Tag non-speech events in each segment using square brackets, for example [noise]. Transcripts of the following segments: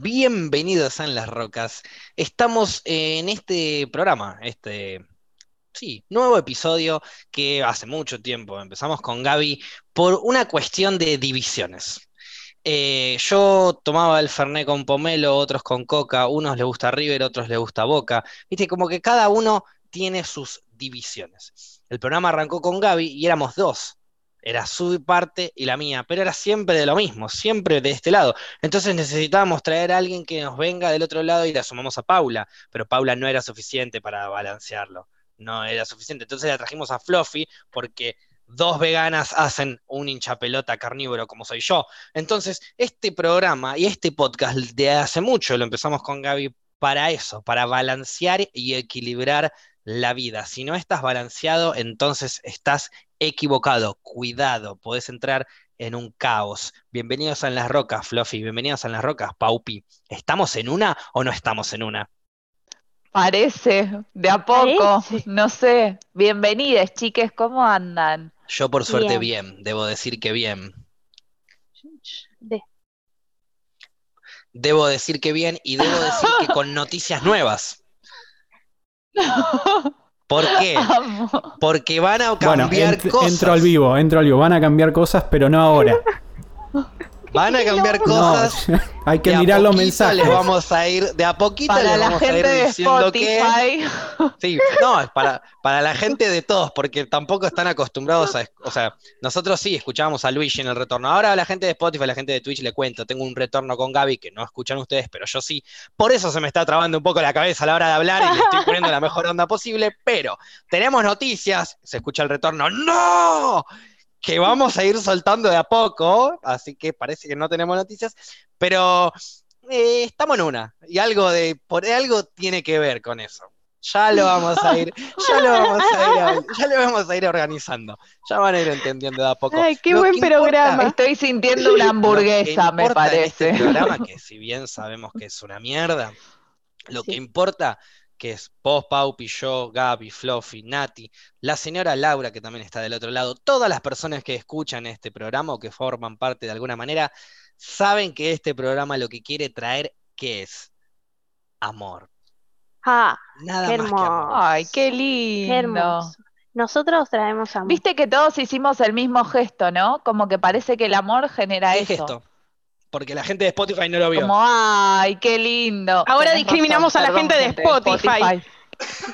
Bienvenidos a En las Rocas. Estamos en este programa, este, sí, nuevo episodio que hace mucho tiempo empezamos con Gaby por una cuestión de divisiones. Eh, yo tomaba el Fernet con pomelo, otros con coca, unos les gusta River, otros les gusta Boca. Viste, como que cada uno tiene sus divisiones. El programa arrancó con Gaby y éramos dos. Era su parte y la mía, pero era siempre de lo mismo, siempre de este lado. Entonces necesitábamos traer a alguien que nos venga del otro lado y la sumamos a Paula, pero Paula no era suficiente para balancearlo, no era suficiente. Entonces la trajimos a Fluffy porque dos veganas hacen un hinchapelota carnívoro como soy yo. Entonces, este programa y este podcast de hace mucho lo empezamos con Gaby para eso, para balancear y equilibrar la vida. Si no estás balanceado, entonces estás equivocado. Cuidado, podés entrar en un caos. Bienvenidos a En las Rocas, Fluffy. Bienvenidos a En las Rocas, Paupi. ¿Estamos en una o no estamos en una? Parece, de a poco, no sé. Bienvenidas, chiques, ¿cómo andan? Yo por suerte bien, debo decir que bien. Debo decir que bien y debo decir que [laughs] con noticias nuevas. [laughs] ¿Por [laughs] qué? Porque van a cambiar cosas. Entro al vivo, entro al vivo. Van a cambiar cosas, pero no ahora. [laughs] Van a cambiar cosas. [laughs] hay que mirar los mensajes. Les vamos a ir de a poquito para les la vamos gente a ir de diciendo Spotify. Sí, no, es para, para la gente de todos, porque tampoco están acostumbrados a. O sea, nosotros sí escuchábamos a Luigi en el retorno. Ahora a la gente de Spotify, a la gente de Twitch le cuento. Tengo un retorno con Gaby que no escuchan ustedes, pero yo sí. Por eso se me está trabando un poco la cabeza a la hora de hablar y le estoy poniendo la mejor onda posible. Pero tenemos noticias. Se escucha el retorno. ¡No! Que vamos a ir soltando de a poco, así que parece que no tenemos noticias, pero eh, estamos en una, y algo de, por algo tiene que ver con eso. Ya lo vamos a ir, ya lo vamos a ir, ya lo vamos a ir organizando. Ya van a ir entendiendo de a poco. Ay, qué buen programa. Estoy sintiendo una hamburguesa, me parece. En este programa, que si bien sabemos que es una mierda, lo que importa que es vos, Paupi, yo, Gaby, Fluffy, Nati, la señora Laura, que también está del otro lado, todas las personas que escuchan este programa o que forman parte de alguna manera, saben que este programa lo que quiere traer, ¿qué es? Amor. Ah, Nada qué más que hermoso. amor. Ay, qué lindo. qué hermoso. Nosotros traemos amor. Viste que todos hicimos el mismo gesto, ¿no? Como que parece que el amor genera ¿Qué eso. gesto? Porque la gente de Spotify no lo vio. Como, ay, qué lindo. Ahora Tenés discriminamos a la perdón, gente de Spotify.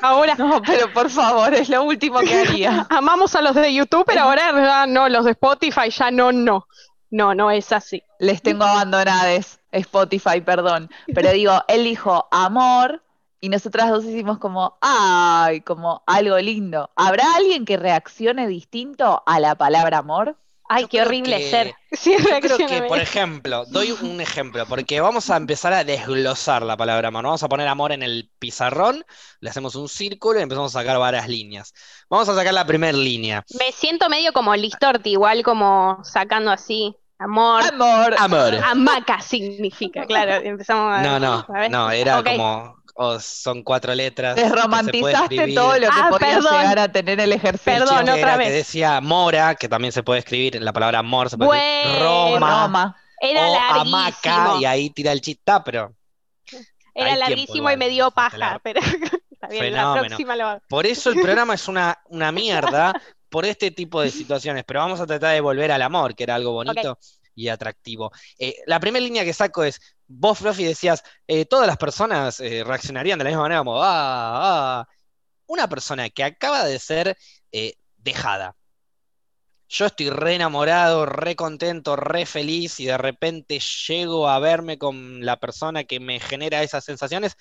Ahora No, pero por favor, es lo último que haría. [laughs] amamos a los de YouTube, pero ahora ya no, los de Spotify ya no, no. No, no es así. Les tengo abandonades, Spotify, perdón. Pero digo, él dijo amor y nosotras dos hicimos como, ay, como algo lindo. ¿Habrá alguien que reaccione distinto a la palabra amor? Ay, Yo qué horrible que- ser. [laughs] Sí, Yo creo que, por ejemplo, doy un ejemplo, porque vamos a empezar a desglosar la palabra amor. Vamos a poner amor en el pizarrón, le hacemos un círculo y empezamos a sacar varias líneas. Vamos a sacar la primera línea. Me siento medio como Listorti, igual como sacando así. Amor. Amor. Amor. Hamaca significa, claro. Empezamos a. No, no, no, era como, o son cuatro letras. Desromantizaste todo lo que Ah, podía perdón. llegar a tener el ejercicio. Perdón, otra era vez. Que decía mora, que también se puede escribir, la palabra amor se puede escribir Bueno. Roma, Roma. Era o larguísimo. hamaca, y ahí tira el chista, pero Era larguísimo igual, y me dio paja, pero [laughs] está bien, la Fenómeno. próxima lo hago. Por eso el programa es una, una [laughs] mierda por este tipo de situaciones, pero vamos a tratar de volver al amor, que era algo bonito y atractivo. Eh, la primera línea que saco es, vos, Fluffy, decías, eh, todas las personas eh, reaccionarían de la misma manera como, ah, ah. Una persona que acaba de ser dejada. Yo estoy re enamorado, re contento, re feliz y de repente llego a verme con la persona que me genera esas sensaciones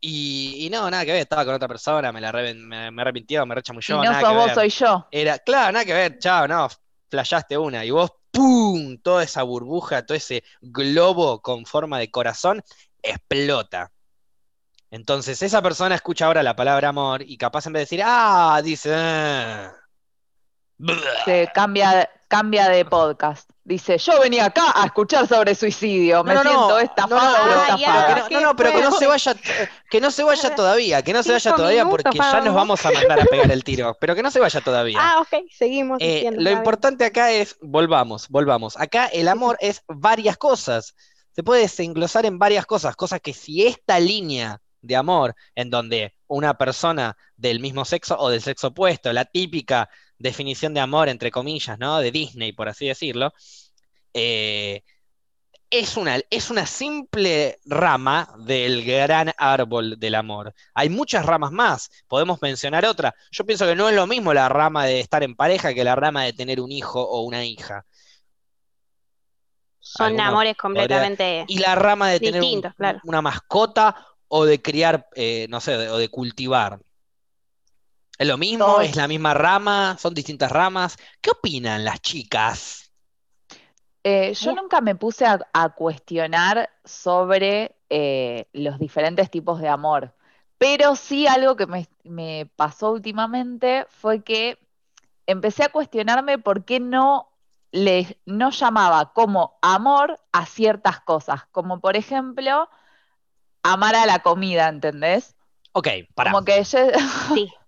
y, y no, nada que ver, estaba con otra persona, me la re- me, me arrepintió, me Y rechamulló, no nada sos que vos, ver. soy yo. Era, claro, nada que ver, chao, no, flashaste una. Y vos, ¡pum! Toda esa burbuja, todo ese globo con forma de corazón explota. Entonces, esa persona escucha ahora la palabra amor y capaz en vez de decir, ah, dice, ah, bleh". Se cambia, cambia de podcast. Dice, yo venía acá a escuchar sobre suicidio. Me No, no, no, siento no, estafado no, estafada. No, no, no, pero que no se vaya, que no se vaya todavía, que no se vaya todavía porque ya nos vamos. a mandar a pegar el tiro, pero que no se vaya todavía. Ah, ok, seguimos Eh, lo importante acá es, volvamos, volvamos. Acá el amor es varias cosas. se puede desenglosar en varias cosas, cosas que si esta línea de amor, en donde una persona del mismo sexo o del sexo opuesto, la típica definición de amor, entre comillas, ¿no? De Disney, por así decirlo, eh, es una, es una simple rama del gran árbol del amor. Hay muchas ramas más, podemos mencionar otra. Yo pienso que no es lo mismo la rama de estar en pareja que la rama de tener un hijo o una hija. Son amores completamente Y la rama de tener un- claro. una mascota o de criar, eh, no sé, de- o de cultivar. ¿Es lo mismo? Todos- ¿Es la misma rama? ¿Son distintas ramas? ¿Qué opinan las chicas? Eh, yo nunca me puse a, a cuestionar sobre eh, los diferentes tipos de amor, pero sí algo que me, me pasó últimamente fue que empecé a cuestionarme por qué no le no llamaba como amor a ciertas cosas, como por ejemplo amar a la comida, ¿entendés? Ok, pará, Como que yo, Sí. [laughs]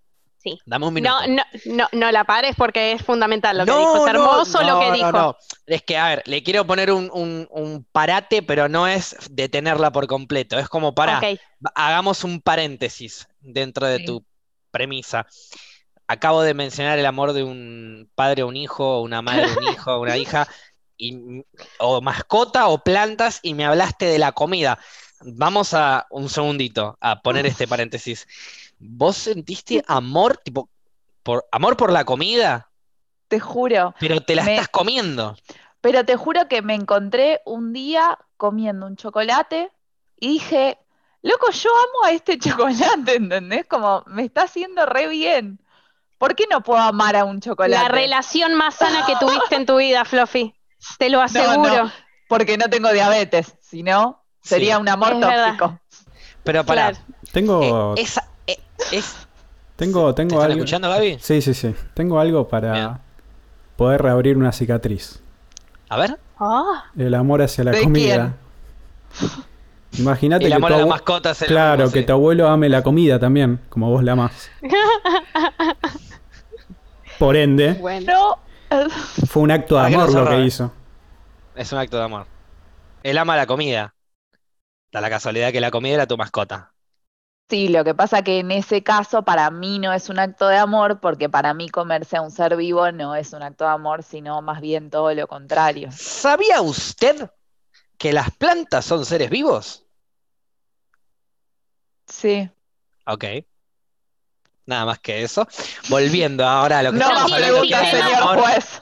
dame un minuto. No, no, no, no la pares porque es fundamental lo que No, dijo. Es hermoso lo que dijo. no. Es que, a ver, le quiero poner un, un- un parate, pero no es detenerla por completo. Es como para, hagamos un paréntesis dentro de Sí. tu premisa. Acabo de mencionar el amor de un padre a un hijo, o una madre a un hijo, o una [laughs] hija, y, o mascota o plantas, y me hablaste de la comida. Vamos a un segundito a poner este paréntesis. ¿Vos sentiste amor, tipo, por amor por la comida? te juro, Pero te la Me- estás comiendo. Pero te juro que me encontré un día comiendo un chocolate y dije, loco, yo amo a este [laughs] chocolate, ¿entendés? Como me está haciendo re bien. ¿Por qué no puedo amar a un chocolate? La relación más sana que tuviste en tu vida, Fluffy. Te lo [laughs] aseguro. no. Porque no tengo diabetes, si no, sería Sí. un amor Es verdad. tóxico. Pero para, Claro. Tengo, esa, eh, es, tengo, ¿te tengo están algo. escuchando, Gaby? Sí, sí, sí. Tengo algo para Bien. poder reabrir una cicatriz. A ver. Ah, El amor hacia la ¿De comida. [laughs] Imagínate El que amor tu a las abue- mascotas Claro, mismo, que sí. tu abuelo ame la comida también, como vos la amás. [laughs] Por ende, bueno. [laughs] Fue un acto de ¿Para qué amor no lo que hizo. Es un acto de amor. Él ama la comida. Da la casualidad que la comida era tu mascota. Sí, lo que pasa que en ese caso para mí no es un acto de amor, porque para mí comerse a un ser vivo no es un acto de amor, sino más bien todo lo contrario. ¿Sabía usted que las plantas son seres vivos? Sí. Ok. Nada más que eso. Volviendo ahora a lo que No estamos hablando, señor amor. juez.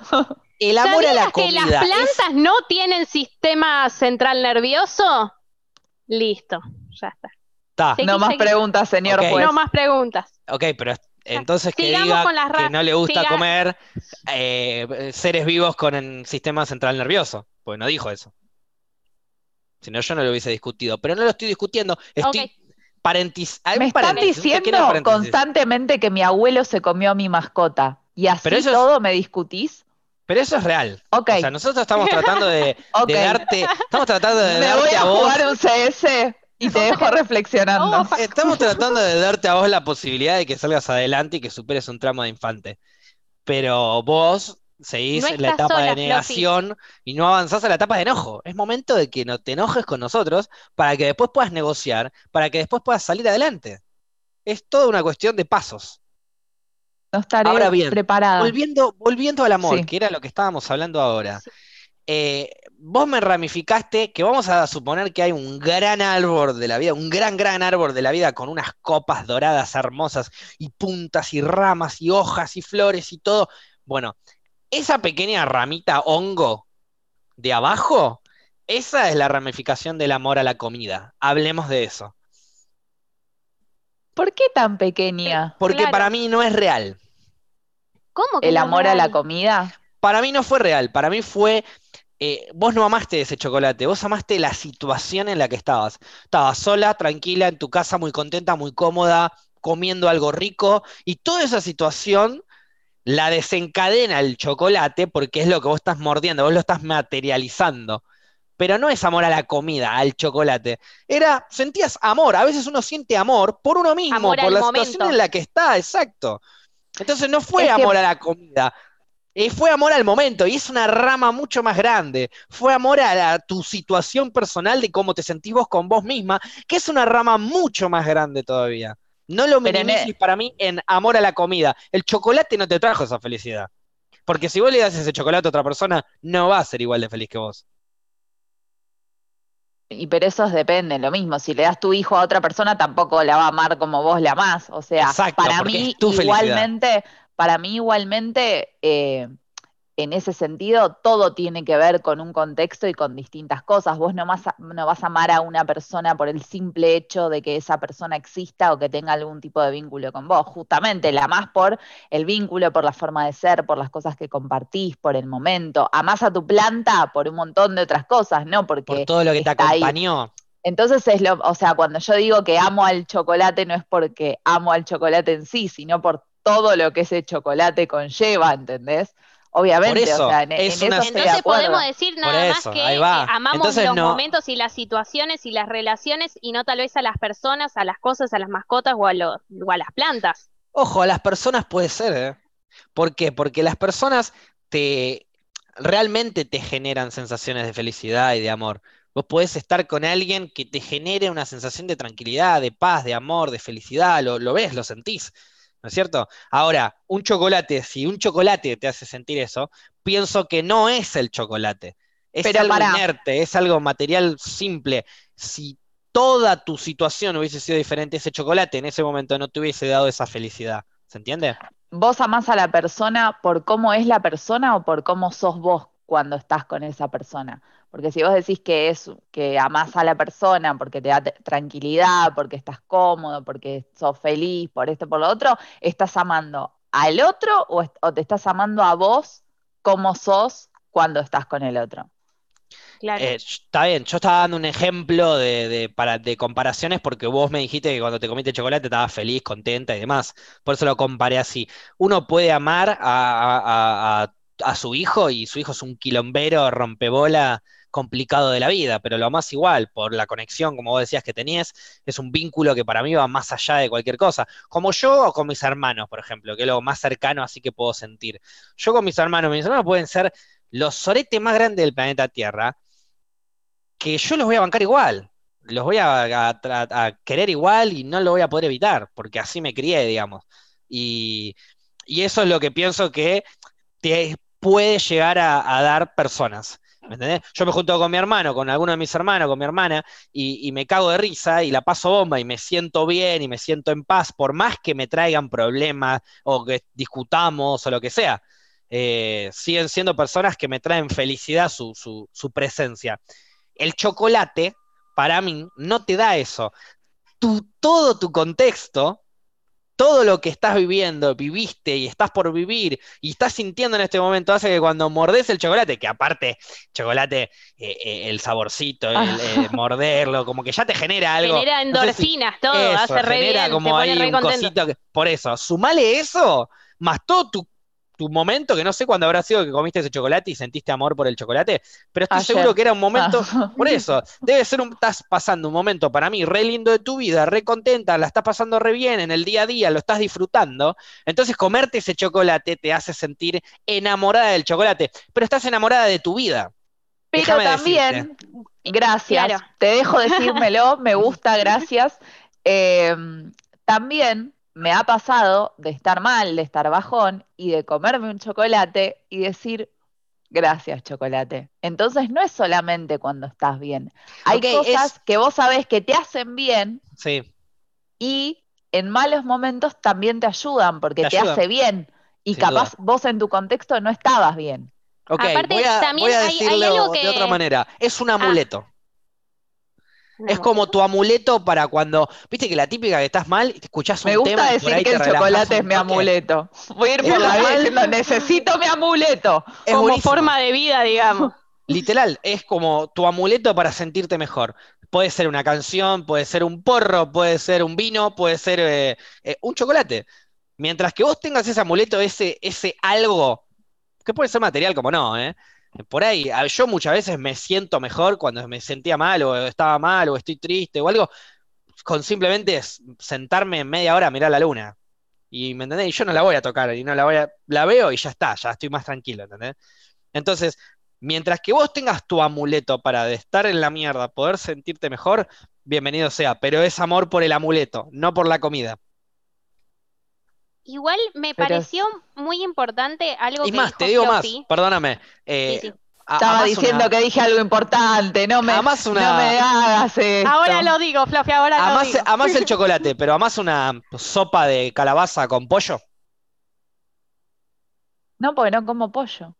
El amor a la ¿Sabías que las comida es- plantas no tienen sistema central nervioso? Listo, ya está. Está. No más seguí. preguntas, señor juez. No más preguntas. Ok, pero entonces que Sigamos diga con las ra- que no le gusta siga- comer eh, seres vivos con el sistema central nervioso. Pues no dijo eso. Si no, yo no lo hubiese discutido. Pero no lo estoy discutiendo. Estoy parentis- hay Me están diciendo constantemente que mi abuelo se comió a mi mascota. ¿Y así Pero eso es- todo me discutís? Pero eso es real. Ok, O sea, nosotros estamos tratando de, [laughs] darte, estamos tratando de Me voy a a vos, jugar un CS y te dejo [laughs] reflexionando. Estamos tratando de darte a vos la posibilidad de que salgas adelante y que superes un tramo de infante. Pero vos seguís No en la etapa sola, de negación y no avanzás a la etapa de enojo. Es momento de que no te enojes con nosotros para que después puedas negociar, para que después puedas salir adelante. Es toda una cuestión de pasos. No estaré Ahora bien, preparada. Volviendo, volviendo al amor, Sí. que era lo que estábamos hablando ahora. Eh, vos me ramificaste que vamos a suponer que hay un gran árbol de la vida, un gran, gran árbol de la vida con unas copas doradas hermosas y puntas y ramas y hojas y flores y todo. Bueno, esa pequeña ramita hongo de abajo, esa es la ramificación del amor a la comida. Hablemos de eso. ¿Por qué tan pequeña? Porque Claro. para mí no es real. ¿Cómo que ¿El no amor a la comida? Para mí no fue real, para mí fue, eh, vos no amaste ese chocolate, vos amaste la situación en la que estabas. Estabas sola, tranquila, en tu casa, muy contenta, muy cómoda, comiendo algo rico, y toda esa situación la desencadena el chocolate porque es lo que vos estás mordiendo, vos lo estás materializando. Pero no es amor a la comida, al chocolate. Era, sentías amor. A veces uno siente amor por uno mismo, Amor por la momento. situación en la que está, exacto. Entonces no fue Es que- amor a la comida. Eh, fue amor al momento y es una rama mucho más grande. Fue amor a, la- tu situación personal de cómo te sentís vos con vos misma, que es una rama mucho más grande todavía. No lo en minimices e- para mí en amor a la comida. El chocolate no te trajo esa felicidad. Porque si vos le das ese chocolate a otra persona, no va a ser igual de feliz que vos. Y pero eso es depende, lo mismo. Si le das tu hijo a otra persona, tampoco la va a amar como vos la amás. O sea, Exacto, para mí igualmente, para mí igualmente, eh, en ese sentido, todo tiene que ver con un contexto y con distintas cosas. Vos no vas a, no vas a amar a una persona por el simple hecho de que esa persona exista o que tenga algún tipo de vínculo con vos. Justamente la amás por el vínculo, por la forma de ser, por las cosas que compartís, por el momento. Amás a tu planta por un montón de otras cosas, no Por porque todo lo que te ahí. acompañó. entonces es lo, o sea, cuando yo digo que amo al chocolate no es porque amo al chocolate en sí, sino por todo lo que ese chocolate conlleva, ¿entendés? Obviamente, eso, o sea, en, es en una- eso estoy Entonces podemos decir nada eso, más que eh, amamos Entonces los no- momentos y las situaciones y las relaciones y no tal vez a las personas, a las cosas, a las mascotas o a, lo- o a las plantas. Ojo, a las personas puede ser, ¿eh? ¿Por qué? Porque las personas te realmente te generan sensaciones de felicidad y de amor. Vos podés estar con alguien que te genere una sensación de tranquilidad, de paz, de amor, de felicidad, lo, lo ves, lo sentís, ¿no es cierto? Ahora, un chocolate, si un chocolate te hace sentir eso, pienso que no es el chocolate, es Pero algo inerte, es algo material simple. Si toda tu situación hubiese sido diferente, ese chocolate en ese momento no te hubiese dado esa felicidad. ¿Se entiende? ¿Vos amás a la persona por cómo es la persona o por cómo sos vos cuando estás con esa persona? Porque si vos decís que es que amás a la persona porque te da tranquilidad, porque estás cómodo, porque sos feliz, por esto, por lo otro, ¿estás amando al otro o, est- o te estás amando a vos como sos cuando estás con el otro? Claro. Eh, está bien, yo estaba dando un ejemplo de, de, para, de comparaciones porque vos me dijiste que cuando te comiste chocolate estabas feliz, contenta y demás. Por eso lo comparé así. Uno puede amar a, a- a- a su hijo y su hijo es un quilombero, rompebola, complicado de la vida, pero lo amás igual por la conexión, como vos decías que tenías, es un vínculo que para mí va más allá de cualquier cosa. Como yo o con mis hermanos, por ejemplo, que es lo más cercano así que puedo sentir. Yo con mis hermanos, mis hermanos pueden ser los soretes más grandes del planeta Tierra que yo los voy a bancar igual, los voy a, querer igual y no lo voy a poder evitar, porque así me crié, digamos. Y, eso es lo que pienso que te puede llegar a dar personas. ¿Me entendés? Yo me junto con mi hermano, con alguno de mis hermanos, con mi hermana, y, me cago de risa y la paso bomba y me siento bien y me siento en paz, por más que me traigan problemas o que discutamos o lo que sea. Eh, siguen siendo personas que me traen felicidad su, su- su presencia. El chocolate, para mí, no te da eso. Tu, todo tu contexto, todo lo que estás viviendo, viviste y estás por vivir y estás sintiendo en este momento hace que cuando mordes el chocolate, que aparte, chocolate, eh, eh, el saborcito, el, eh, morderlo, como que ya te genera algo. Genera no sé si- endorfinas, todo, eso, hace re genera bien, como te pone ahí re un cosito que- por eso, sumale eso, más todo tu, tu momento, que no sé cuándo habrá sido que comiste ese chocolate y sentiste amor por el chocolate, pero estoy Ayer. seguro que era un momento, Ah. [laughs] por eso, debe ser un, estás pasando un momento para mí re lindo de tu vida, re contenta, la estás pasando re bien en el día a día, lo estás disfrutando, entonces comerte ese chocolate te hace sentir enamorada del chocolate, pero estás enamorada de tu vida. Pero Déjame también, gracias, Claro. te dejo decírmelo, me gusta, [laughs] gracias. Eh, también me ha pasado de estar mal, de estar bajón y de comerme un chocolate y decir, gracias chocolate. Entonces no es solamente cuando estás bien. Hay cosas es- que vos sabés que te hacen bien Sí, y en malos momentos también te ayudan porque Te hace bien. Y Sin capaz vos en tu contexto no estabas bien. ok, Aparte, voy a, también voy a hay- hay decirlo algo de que- Ah. otra manera, es un amuleto. Es como tu amuleto para cuando, viste que la típica que estás mal, escuchás un Me gusta tema y por decir que te el chocolate es un mi amuleto. Voy a ir por Es la vida normal. diciendo, necesito mi amuleto. Es Como buenísimo. forma de vida, digamos. [laughs] Literal, es como tu amuleto para sentirte mejor. Puede ser una canción, puede ser un porro, puede ser un vino, puede ser eh, eh, un chocolate. Mientras que vos tengas ese amuleto, ese, ese algo, que puede ser material como no, ¿eh? Por ahí, yo muchas veces me siento mejor cuando me sentía mal o estaba mal o estoy triste o algo, con simplemente sentarme media hora a mirar la luna. Y me entendés, y yo no la voy a tocar, y no la voy a, la veo y ya está, ya estoy más tranquilo, ¿entendés? Entonces, mientras que vos tengas tu amuleto para estar en la mierda, poder sentirte mejor, bienvenido sea, pero es amor por el amuleto, no por la comida. Igual me Pero- pareció muy importante algo Y que más, dijo te digo más, perdóname. eh, Sí, sí. a- Estaba diciendo una- que dije algo importante, no me, Amás una- no me hagas esto. Ahora lo digo, Fluffy, ahora lo digo. amás el [laughs] chocolate, pero amás una sopa de calabaza con pollo. No, porque no como pollo.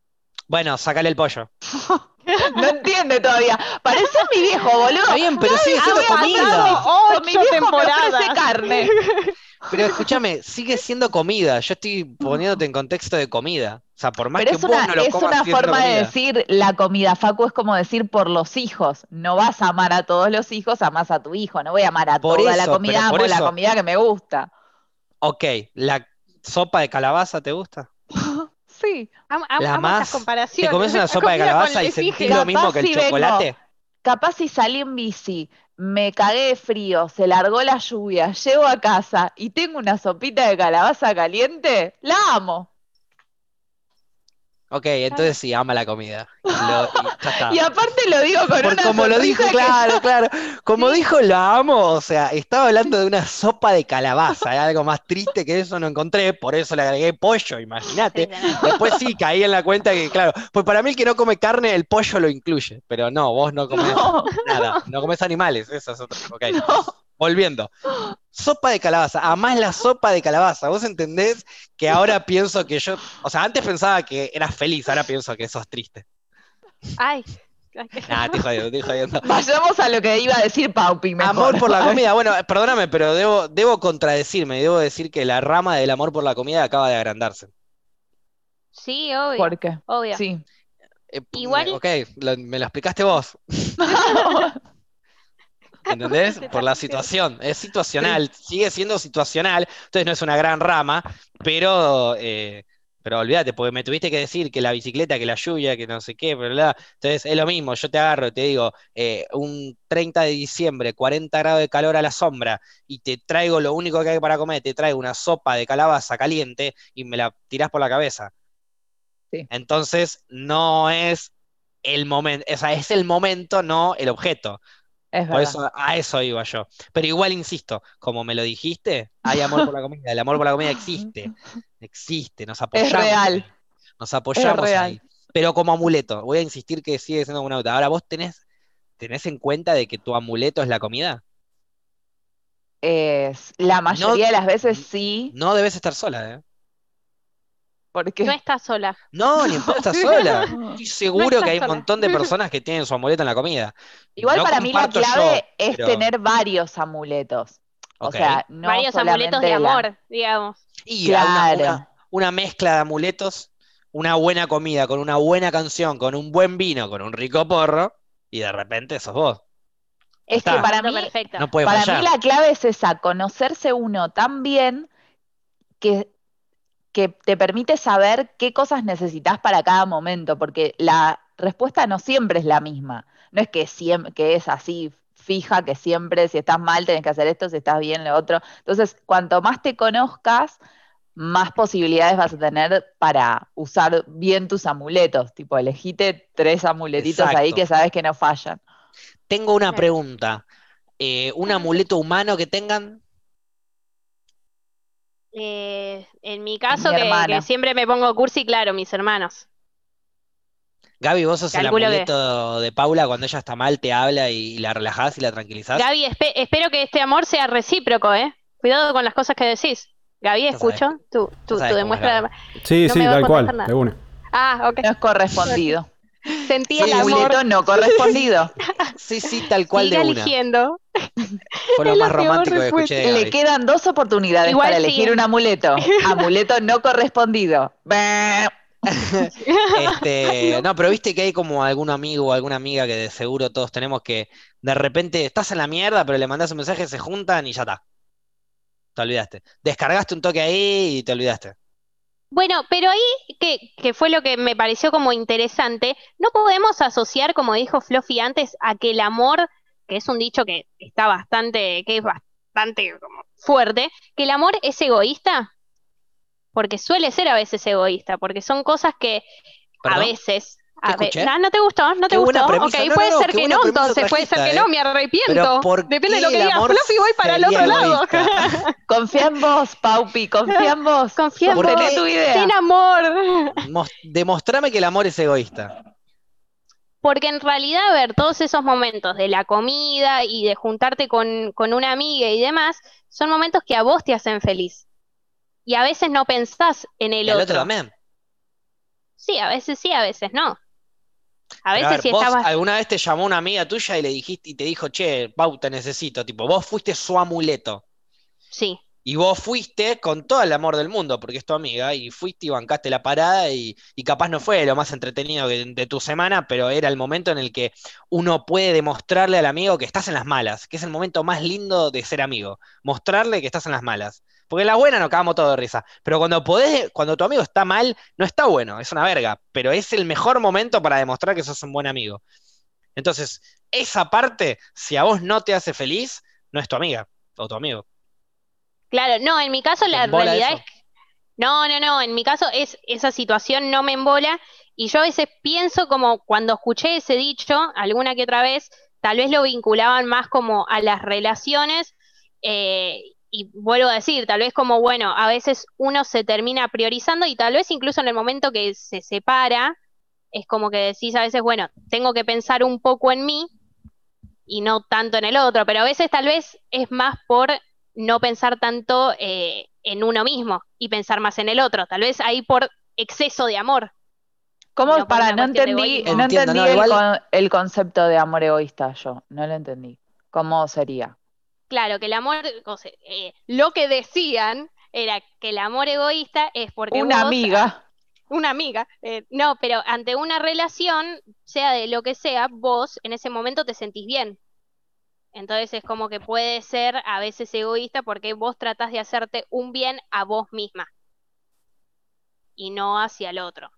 Bueno, sacale el pollo. [laughs] No entiende todavía. Parece mi viejo, boludo. Está bien, pero sigue siendo comida. Con mi Ocho viejo me temporadas. ofrece carne. [laughs] Pero escúchame, sigue siendo comida. Yo estoy poniéndote en contexto de comida. O sea, por más Pero que es vos una, no lo es comas, una forma de decir la comida, Facu, es como decir por los hijos. No vas a amar a todos los hijos, amás a tu hijo. No voy a amar a Por toda la comida, amo la comida que me gusta. Ok, ¿la sopa de calabaza te gusta? [laughs] Sí. Amo- La amo más- comparaciones. ¿Te comes una sopa de calabaza y sentís lo mismo que el si vengo- chocolate? Capaz si salí en bici, me cagué de frío, se largó la lluvia, llego a casa y tengo una sopita de calabaza caliente, la amo. Ok, entonces sí, ama la comida. Y lo- y ya está. [laughs] Y aparte lo digo con Por una como lo dijo, que- claro, claro. Como dijo, la amo. O sea, estaba hablando de una sopa de calabaza. Algo más triste que eso no encontré. Por eso le agregué pollo, imagínate. Después sí caí en la cuenta que, claro, pues para mí el que no come carne, el pollo lo incluye. Pero no, vos no comes [laughs] No, nada. No comes animales. Eso es otro. Ok. no. Volviendo. Sopa de calabaza. Amás la sopa de calabaza. ¿Vos entendés que ahora [laughs] pienso que yo. O sea, antes pensaba que eras feliz, ahora pienso que sos triste. Ay, Nah, estoy jodiendo, estoy jodiendo. Vayamos a lo que iba a decir Paupi mejor. Amor por la [laughs] comida. Bueno, perdóname, pero debo, debo contradecirme. Debo decir que la rama del amor por la comida acaba de agrandarse. sí, obvio, ¿Por qué? obvio. Sí. Eh, Igual- Ok, lo- me lo explicaste vos. [laughs] ¿Entendés? [laughs] Por la situación. Es situacional. Sigue siendo situacional. Entonces no es una gran rama, pero, eh, pero olvídate, porque me tuviste que decir que la bicicleta, que la lluvia, que no sé qué, bla, bla. Entonces es lo mismo. Yo te agarro y te digo, eh, un 30 de diciembre, 40 grados de calor a la sombra, y te traigo lo único que hay para comer, te traigo una sopa de calabaza caliente y me la tirás por la cabeza. Sí. Entonces no es el momento, o sea, es el momento, no el objeto. Es Por eso, a eso iba yo. Pero igual insisto, como me lo dijiste, hay amor por la comida. El amor por la comida existe. Existe, nos apoyamos. real. ahí. Nos apoyamos real. ahí. Pero como amuleto, voy a insistir que sigue siendo un auto. Ahora, ¿vos tenés, tenés en cuenta de que tu amuleto es la comida? Es, la mayoría de las veces sí, No debes estar sola, ¿eh? Porque No estás sola. No, ni en pedo estás [laughs] sola. Estoy seguro que hay un montón de personas que tienen su amuleto en la comida. igual No para mí la yo, clave es pero- tener varios amuletos. O sea, no Varios amuletos de la- amor, digamos. Y una- Claro. una- una mezcla de amuletos, una buena comida, con una buena canción, con un buen vino, con un rico porro, y de repente sos vos. Es que Está. para Lo mí. No para mí la clave es esa, conocerse uno tan bien que, que te permite saber qué cosas necesitas para cada momento, porque la respuesta no siempre es la misma. No es que siempre, que es así fija, que siempre si estás mal tenés que hacer esto, si estás bien lo otro. Entonces, cuanto más te conozcas, más posibilidades vas a tener para usar bien tus amuletos. Tipo, elegite tres amuletitos ahí que sabes que no fallan. Tengo una pregunta. Eh, ¿un amuleto humano que tengan? Eh, en mi caso, Mi que, siempre me pongo cursi, claro, mis hermanos. Gaby, vos sos el que- amuleto de Paula cuando ella está mal, te habla y, la relajás y la tranquilizás. Gaby, espe- espero que este amor sea recíproco, ¿eh? Cuidado con las cosas que decís. Gaby, escucho tu, tu, sabes tu cómo es demuestra. Gaby. Sí, No sí, tal cual, de una. Ah, ok. No es correspondido. Sentí Sí, el amor. Amuleto no correspondido. [laughs] Sí, sí, tal cual Siga de una. eligiendo. Fue lo Es más romántico que escuché Le quedan dos oportunidades Igual para sí. elegir un amuleto. [laughs] Amuleto no correspondido. [laughs] Este, no, pero viste que hay como algún amigo o alguna amiga que de seguro todos tenemos que de repente estás en la mierda, pero le mandás un mensaje, se juntan y ya está. Te olvidaste. Descargaste un toque ahí y te olvidaste. Bueno, pero ahí, que, que fue lo que me pareció como interesante, no podemos asociar, como dijo Fluffy antes, a que el amor, que es un dicho que está bastante, que es bastante como fuerte, que el amor es egoísta. porque suele ser a veces egoísta, porque son cosas que a veces... No, no te gustó, no te gustó. premisa. Ok, No, puede no, ser que no, entonces puede ser que no, ¿eh? me arrepiento. ¿por Depende de lo que el digas. amor Fluffy, voy para el otro lado. [laughs] Confía en vos, Paupi, confía en vos. Confía en ¿Por Sostené qué? tu idea. Sin amor. Mos- Demostrame que el amor es egoísta. Porque en realidad, a ver, todos esos momentos de la comida y de juntarte con, con una amiga y demás, son momentos que a vos te hacen feliz. Y a veces no pensás en el Y al otro. otro también. Sí, a veces sí, a veces no. A veces a ver, si vos estabas... alguna vez te llamó una amiga tuya y le dijiste y te dijo, che, Pau, te necesito. Tipo, vos fuiste su amuleto. Sí, Y vos fuiste con todo el amor del mundo, porque es tu amiga, y fuiste y bancaste la parada, y, y capaz no fue lo más entretenido que- de tu semana, pero era el momento en el que uno puede demostrarle al amigo que estás en las malas, que es el momento más lindo de ser amigo, mostrarle que estás en las malas. Porque la buena nos cagamos todo de risa, pero cuando podés, cuando tu amigo está mal, no está bueno, es una verga, pero es el mejor momento para demostrar que sos un buen amigo. Entonces, esa parte, si a vos no te hace feliz, no es tu amiga o tu amigo. claro, no, en mi caso ¿Te la realidad eso? es que... No, no, no, en mi caso es esa situación no me embola y yo a veces pienso como cuando escuché ese dicho alguna que otra vez, tal vez lo vinculaban más como a las relaciones eh, y vuelvo a decir, tal vez como, bueno, a veces uno se termina priorizando y tal vez incluso en el momento que se separa, es como que decís a veces, bueno, tengo que pensar un poco en mí y no tanto en el otro, pero a veces tal vez es más por no pensar tanto eh, en uno mismo y pensar más en el otro, tal vez ahí por exceso de amor. ¿Cómo? No para, no entendí, no entendí no, el, igual- con- el concepto de amor egoísta yo, no lo entendí. ¿Cómo sería? Claro, que el amor, o sea, eh, lo que decían era que el amor egoísta es porque Una vos, amiga. una amiga, eh, no, pero ante una relación, sea de lo que sea, vos en ese momento te sentís bien. Entonces es como que puede ser a veces egoísta porque vos tratás de hacerte un bien a vos misma y no hacia el otro.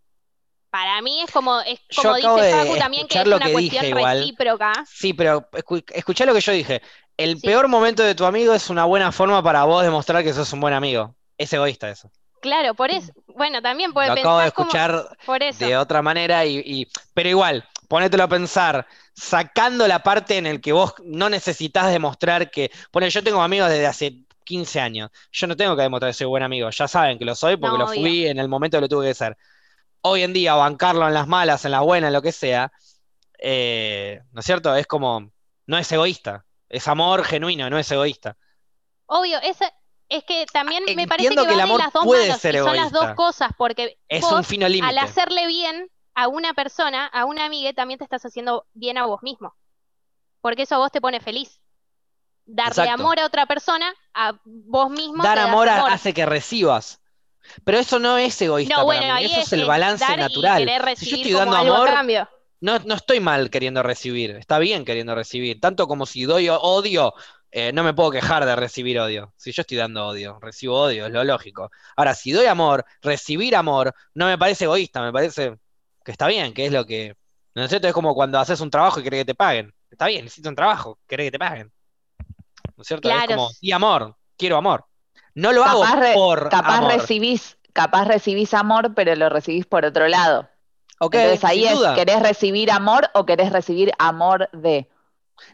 Para mí es como, es como dice Facu también, que es lo una que cuestión dije igual. recíproca. Sí, pero escu- escuchá lo que yo dije. El Sí. peor momento de tu amigo es una buena forma para vos demostrar que sos un buen amigo. Es egoísta eso. Claro, por eso, bueno, también puede Lo acabo de pensar como escuchar por eso. de otra manera y, y- pero igual, ponételo a pensar, sacando la parte en el que vos no necesitas demostrar que, bueno, yo tengo amigos desde hace 15 años, yo no tengo que demostrar que soy buen amigo, ya saben que lo soy porque No, lo fui en el momento que lo tuve que ser. Hoy en día, bancarlo en las malas, en las buenas, en lo que sea, eh, ¿no es cierto? Es como, no es egoísta, es amor genuino, no es egoísta. Obvio, esa- es que también me parece Entiendo que que el amor las dos puede manos ser y son las dos egoísta. cosas, porque Es vos, un fino al hacerle bien a una persona, a una amiga, también te estás haciendo bien a vos mismo. Porque eso a vos te pone feliz. Darle Exacto. amor a otra persona, a vos mismo Dar amor. hace que recibas. Pero eso no es egoísta No, para bueno, mí, eso es, es el balance dar natural. Si yo estoy dando amor, cambio. no, no estoy mal queriendo recibir, está bien queriendo recibir. Tanto como si doy odio, eh, no me puedo quejar de recibir odio. Si yo estoy dando odio, recibo odio, es lo lógico. Ahora, si doy amor, recibir amor, no me parece egoísta, me parece que está bien, que es lo que... ¿No es cierto? Es como cuando haces un trabajo y querés que te paguen. Está bien, necesito un trabajo, querés que te paguen. ¿No es cierto? Es como, y amor, quiero amor. No lo hago Capaz, re- por capaz amor. recibís, capaz recibís amor, pero lo recibís por otro lado. Ok, Entonces ahí es, duda. ¿querés recibir amor o querés recibir amor de?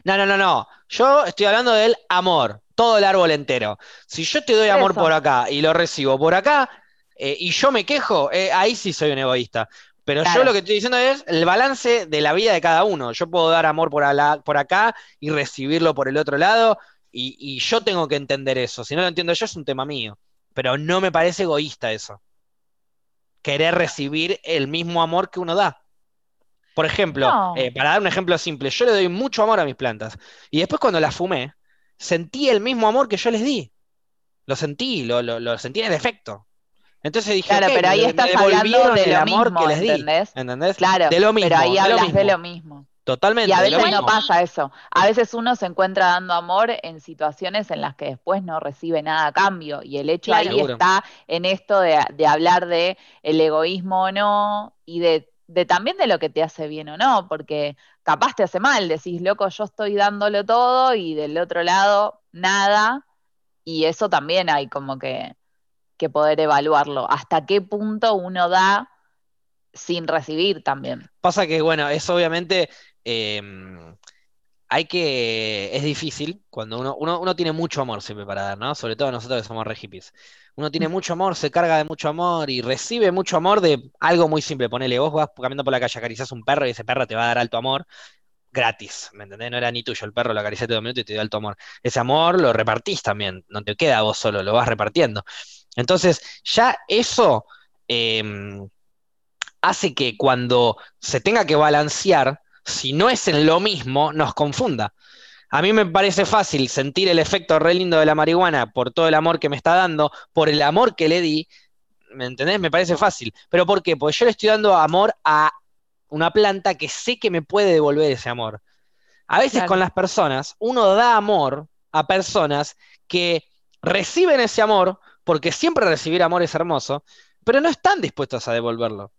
No, no, no, no. Yo estoy hablando del amor, todo el árbol entero. Si yo te doy amor Eso. por acá y lo recibo por acá, eh, y yo me quejo, eh, ahí sí soy un egoísta. Pero yo lo que estoy diciendo es el balance de la vida de cada uno. Yo puedo dar amor por, ala- por acá y recibirlo por el otro lado, y, y yo tengo que entender eso. Si no lo entiendo yo, es un tema mío. Pero no me parece egoísta eso. Querer recibir el mismo amor que uno da. Por ejemplo, No. eh, para dar un ejemplo simple, yo le doy mucho amor a mis plantas. Y después cuando las fumé, sentí el mismo amor que yo les di. Lo sentí, lo, lo, lo sentí en el efecto. Entonces dije, Claro, pero ahí me- me estás hablando de el lo amor mismo, que les di. ¿entendés? ¿Entendés? Claro, De lo mismo, pero ahí de lo hablas de lo mismo. Totalmente, Y a veces no pasa eso. A veces uno se encuentra dando amor en situaciones en las que después no recibe nada a cambio. Y el hecho Claro. ahí Seguro. está en esto de, de hablar de el egoísmo o no, y de, de también de lo que te hace bien o no, porque capaz te hace mal, decís, loco, yo estoy dándolo todo y del otro lado nada, y eso también hay como que que poder evaluarlo. Hasta qué punto uno da sin recibir también. Pasa que, bueno, es obviamente. Eh, hay que. Es difícil cuando uno, uno, uno tiene mucho amor siempre para dar, ¿no? Sobre todo nosotros que somos re hippies. Uno tiene mucho amor, se carga de mucho amor y recibe mucho amor de algo muy simple. Ponele, vos vas caminando por la calle, acaricias un perro y ese perro te va a dar alto amor gratis, ¿me entendés? No era ni tuyo el perro, lo acariciaste dos minutos y te dio alto amor. Ese amor lo repartís también, no te queda vos solo, lo vas repartiendo. Entonces, ya eso em, hace que cuando se tenga que balancear, si no es en lo mismo, nos confunda. A mí me parece fácil sentir el efecto re lindo de la marihuana por todo el amor que me está dando, por el amor que le di, ¿me entendés? Me parece fácil. ¿Pero por qué? Porque yo le estoy dando amor a una planta que sé que me puede devolver ese amor. A veces Claro. con las personas, uno da amor a personas que reciben ese amor, porque siempre recibir amor es hermoso, pero no están dispuestos a devolverlo.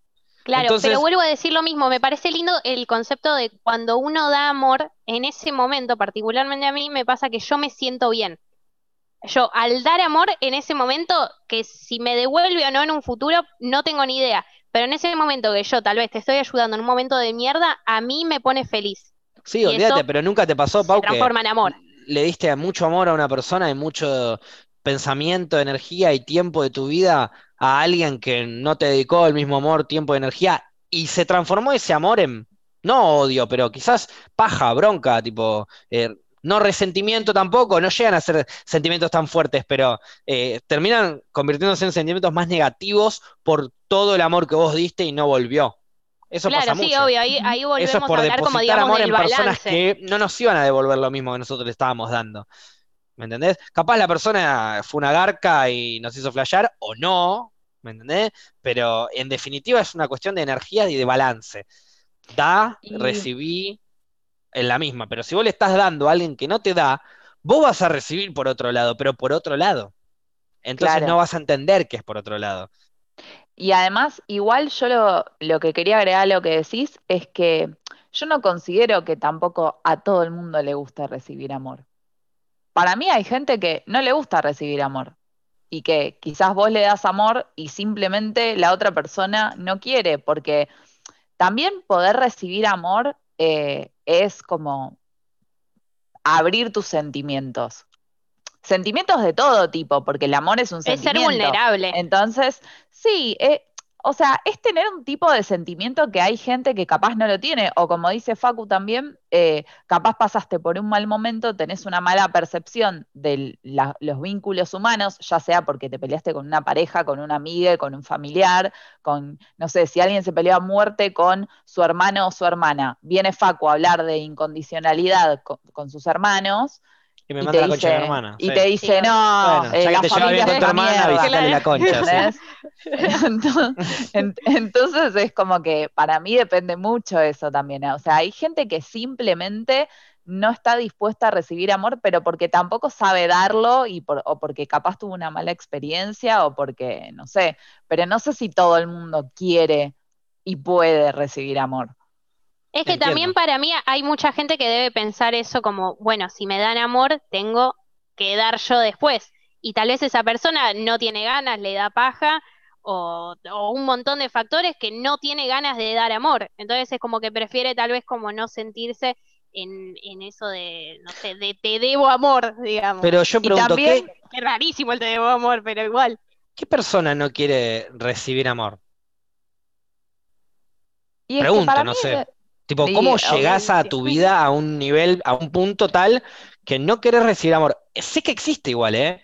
Claro, Entonces- pero vuelvo a decir lo mismo, me parece lindo el concepto de cuando uno da amor, en ese momento, particularmente a mí, me pasa que yo me siento bien. Yo, al dar amor en ese momento, que si me devuelve o no en un futuro, no tengo ni idea. Pero en ese momento que yo tal vez te estoy ayudando en un momento de mierda, a mí me pone feliz. Sí, olvídate, pero nunca te pasó, Se Pau, que transforma en amor. le diste mucho amor a una persona y mucho pensamiento, energía y tiempo de tu vida a alguien que no te dedicó el mismo amor, tiempo y energía, y se transformó ese amor en, no odio, pero quizás paja, bronca, tipo, eh, no resentimiento tampoco, no llegan a ser sentimientos tan fuertes, pero eh, terminan convirtiéndose en sentimientos más negativos por todo el amor que vos diste y no volvió. Eso Claro, pasa sí, mucho. obvio, ahí, ahí Eso es volvemos por a hablar como digamos amor del en personas que no nos iban a devolver lo mismo que nosotros le estábamos dando. ¿Me entendés? Capaz la persona fue una garca y nos hizo flashear, o no, ¿me entendés? Pero en definitiva es una cuestión de energía y de balance. Da, Y- recibí en la misma, pero si vos le estás dando a alguien que no te da, vos vas a recibir por otro lado, pero por otro lado. Entonces Claro. no vas a entender que es por otro lado. Y además, igual yo lo, lo que quería agregar a lo que decís es que yo no considero que tampoco a todo el mundo le gusta recibir amor. Para mí hay gente que no le gusta recibir amor y que quizás vos le das amor y simplemente la otra persona no quiere, porque también poder recibir amor eh, es como abrir tus sentimientos. Sentimientos de todo tipo, porque el amor es un Es ser sentimiento. vulnerable. Entonces, sí, eh, o sea, es tener un tipo de sentimiento que hay gente que capaz no lo tiene, o como dice Facu también, eh, capaz pasaste por un mal momento, tenés una mala percepción de los vínculos humanos, ya sea porque te peleaste con una pareja, con una amiga, con un familiar, con, no sé, si alguien se peleó a muerte con su hermano o su hermana, viene Facu a hablar de incondicionalidad con, con sus hermanos. Y me Y manda la concha de mi dice, hermana. y sí. te dice, no, Bueno, eh, ya la que te familia bien con tu la hermana, mierda. visitale la concha. [laughs] Entonces, en- entonces es como que para mí depende mucho eso también. ¿eh? O sea, hay gente que simplemente no está dispuesta a recibir amor, pero porque tampoco sabe darlo y por- o porque capaz tuvo una mala experiencia o porque, no sé, pero no sé si todo el mundo quiere y puede recibir amor. Es que Entiendo. también para mí hay mucha gente que debe pensar eso como, bueno, si me dan amor, tengo que dar yo después. Y tal vez esa persona no tiene ganas, le da paja, o, o un montón de factores que no tiene ganas de dar amor. Entonces es como que prefiere tal vez como no sentirse en, en eso de, no sé, de te debo amor, digamos. Pero yo Y pregunto, también- ¿qué, Es rarísimo el te debo amor, pero igual. qué persona no quiere recibir amor? Y es que Pregunto, para no mí sé. Tipo, Sí, ¿cómo obvio, llegás a sí. tu vida a un nivel, a un punto tal que no querés recibir amor? Sé que existe igual, ¿eh?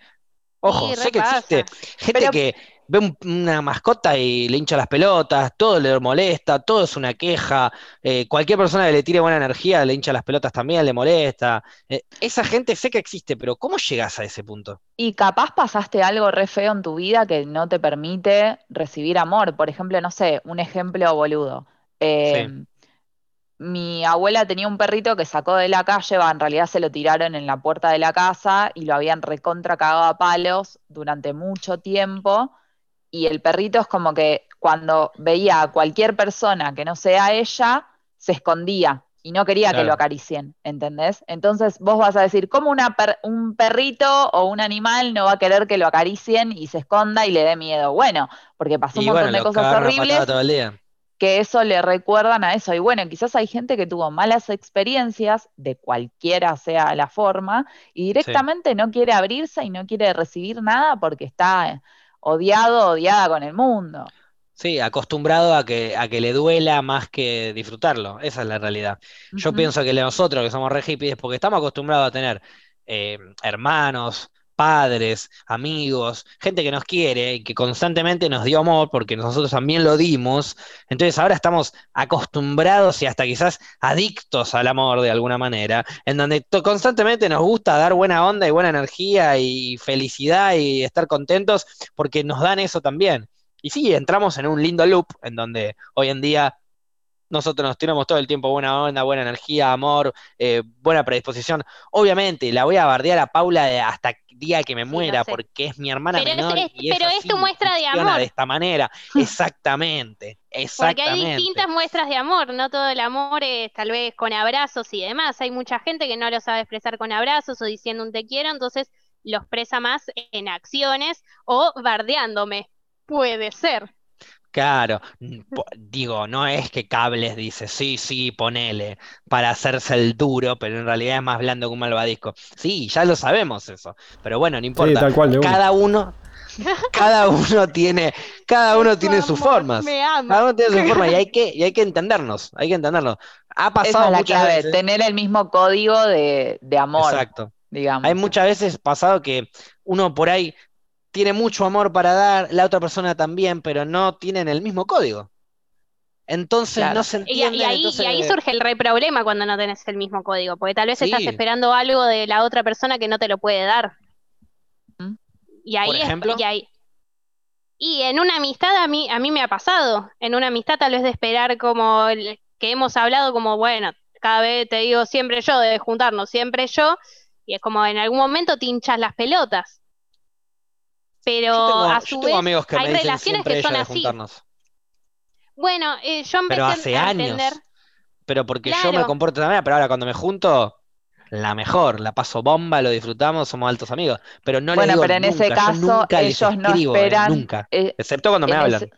Ojo, Sí, sé que existe. Gente Pero- que ve un- una mascota y le hincha las pelotas, todo le molesta, todo es una queja. eh, cualquier persona que le tire buena energía le hincha las pelotas también, le molesta. Eh, esa gente sé que existe, pero ¿cómo llegás a ese punto? Y capaz pasaste algo re feo en tu vida que no te permite recibir amor. Por ejemplo, no sé, un ejemplo boludo. Eh, Mi abuela tenía un perrito que sacó de la calle, va, en realidad se lo tiraron en la puerta de la casa y lo habían recontra cagado a palos durante mucho tiempo. Y el perrito es como que cuando veía a cualquier persona que no sea ella, se escondía y no quería que lo acaricien, ¿entendés? Entonces vos vas a decir, ¿cómo una per- un perrito o un animal no va a querer que lo acaricien y se esconda y le dé miedo? Bueno, porque pasó un montón bueno, de cosas horribles que eso le recuerdan a eso. Y bueno, quizás hay gente que tuvo malas experiencias, de cualquiera sea la forma, y directamente no quiere abrirse y no quiere recibir nada porque está odiado, odiada con el mundo. Sí, acostumbrado a que, a que le duela más que disfrutarlo. Esa es la realidad. Yo pienso que nosotros que somos re hippies, porque estamos acostumbrados a tener eh, hermanos, padres, amigos, gente que nos quiere y que constantemente nos dio amor porque nosotros también lo dimos. Entonces ahora estamos acostumbrados y hasta quizás adictos al amor de alguna manera, en donde constantemente nos gusta dar buena onda y buena energía y felicidad y estar contentos porque nos dan eso también. Y sí, entramos en un lindo loop en donde hoy en día nosotros nos tiramos todo el tiempo buena onda, buena energía, amor, eh, buena predisposición. Obviamente, la voy a bardear a Paula de hasta el día que me muera, sé. porque es mi hermana Pero menor es- y es pero es tu muestra de amor. de esta manera. [laughs] Exactamente, Porque hay exactamente. distintas muestras de amor, no todo el amor es tal vez con abrazos y demás. Hay mucha gente que no lo sabe expresar con abrazos o diciendo un te quiero, entonces lo expresa más en acciones o bardeándome. Puede ser. Claro, digo, no es que Cables dice, sí, sí, ponele, para hacerse el duro, pero en realidad es más blando que un malvadisco. Sí, ya lo sabemos eso, pero bueno, no Sí, importa. tal cual, de una. Cada uno, cada uno tiene, cada uno tiene sus Amor, formas. Me ama. Cada uno tiene su forma y hay que, y hay que entendernos, hay que entendernos. Ha Esa pasado es la muchas clave, veces. tener el mismo código de, de amor, Exacto. digamos. Hay muchas veces pasado que uno por ahí tiene mucho amor para dar, la otra persona también, pero no tienen el mismo código. Entonces Claro. no se Y, entienden, y ahí, y ahí surge el re problema cuando no tenés el mismo código, porque tal vez estás esperando algo de la otra persona que no te lo puede dar. ¿Mm? Y ahí Por es- ejemplo. y ahí- y en una amistad a mí, a mí me ha pasado, en una amistad tal vez de esperar como el- que hemos hablado como, bueno, cada vez te digo siempre yo, de juntarnos siempre yo, y es como en algún momento te hinchas las pelotas. Pero Yo tengo, a yo su tengo vez amigos que hay me dicen relaciones que son así. Bueno, eh, yo empecé pero a hace a años. entender, Pero porque yo me comporto de esa manera, pero ahora cuando me junto, la mejor, la paso bomba, lo disfrutamos, somos altos amigos. Pero no Bueno, digo pero en ese nunca, caso nunca ellos no eh, esperan, nunca, eh, excepto cuando me en hablan. ese,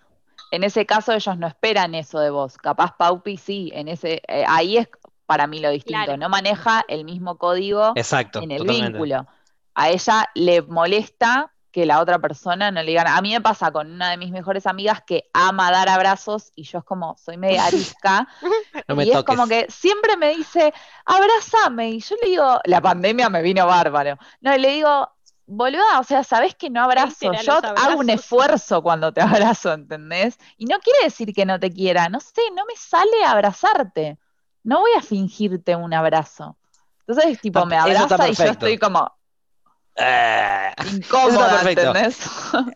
en ese caso ellos no esperan eso de vos. Capaz Paupi sí, en ese, eh, ahí es para mí lo distinto. Claro. No maneja el mismo código Exacto, en el totalmente. vínculo. A ella le molesta que la otra persona no le diga. A mí me pasa con una de mis mejores amigas que ama dar abrazos y yo es como, soy media arisca. [laughs] No me y es como que siempre me dice, abrázame. Y yo le digo, la pandemia me vino bárbaro. No, y le digo, boluda, o sea, sabés que no abrazo. Yo hago un esfuerzo cuando te [laughs] abrazo, ¿entendés? Y no quiere decir que no te quiera. No sé, no me sale abrazarte. No voy a fingirte un abrazo. Entonces, tipo, me abraza y yo estoy como Eh, incómoda, perfecto. ¿entendés?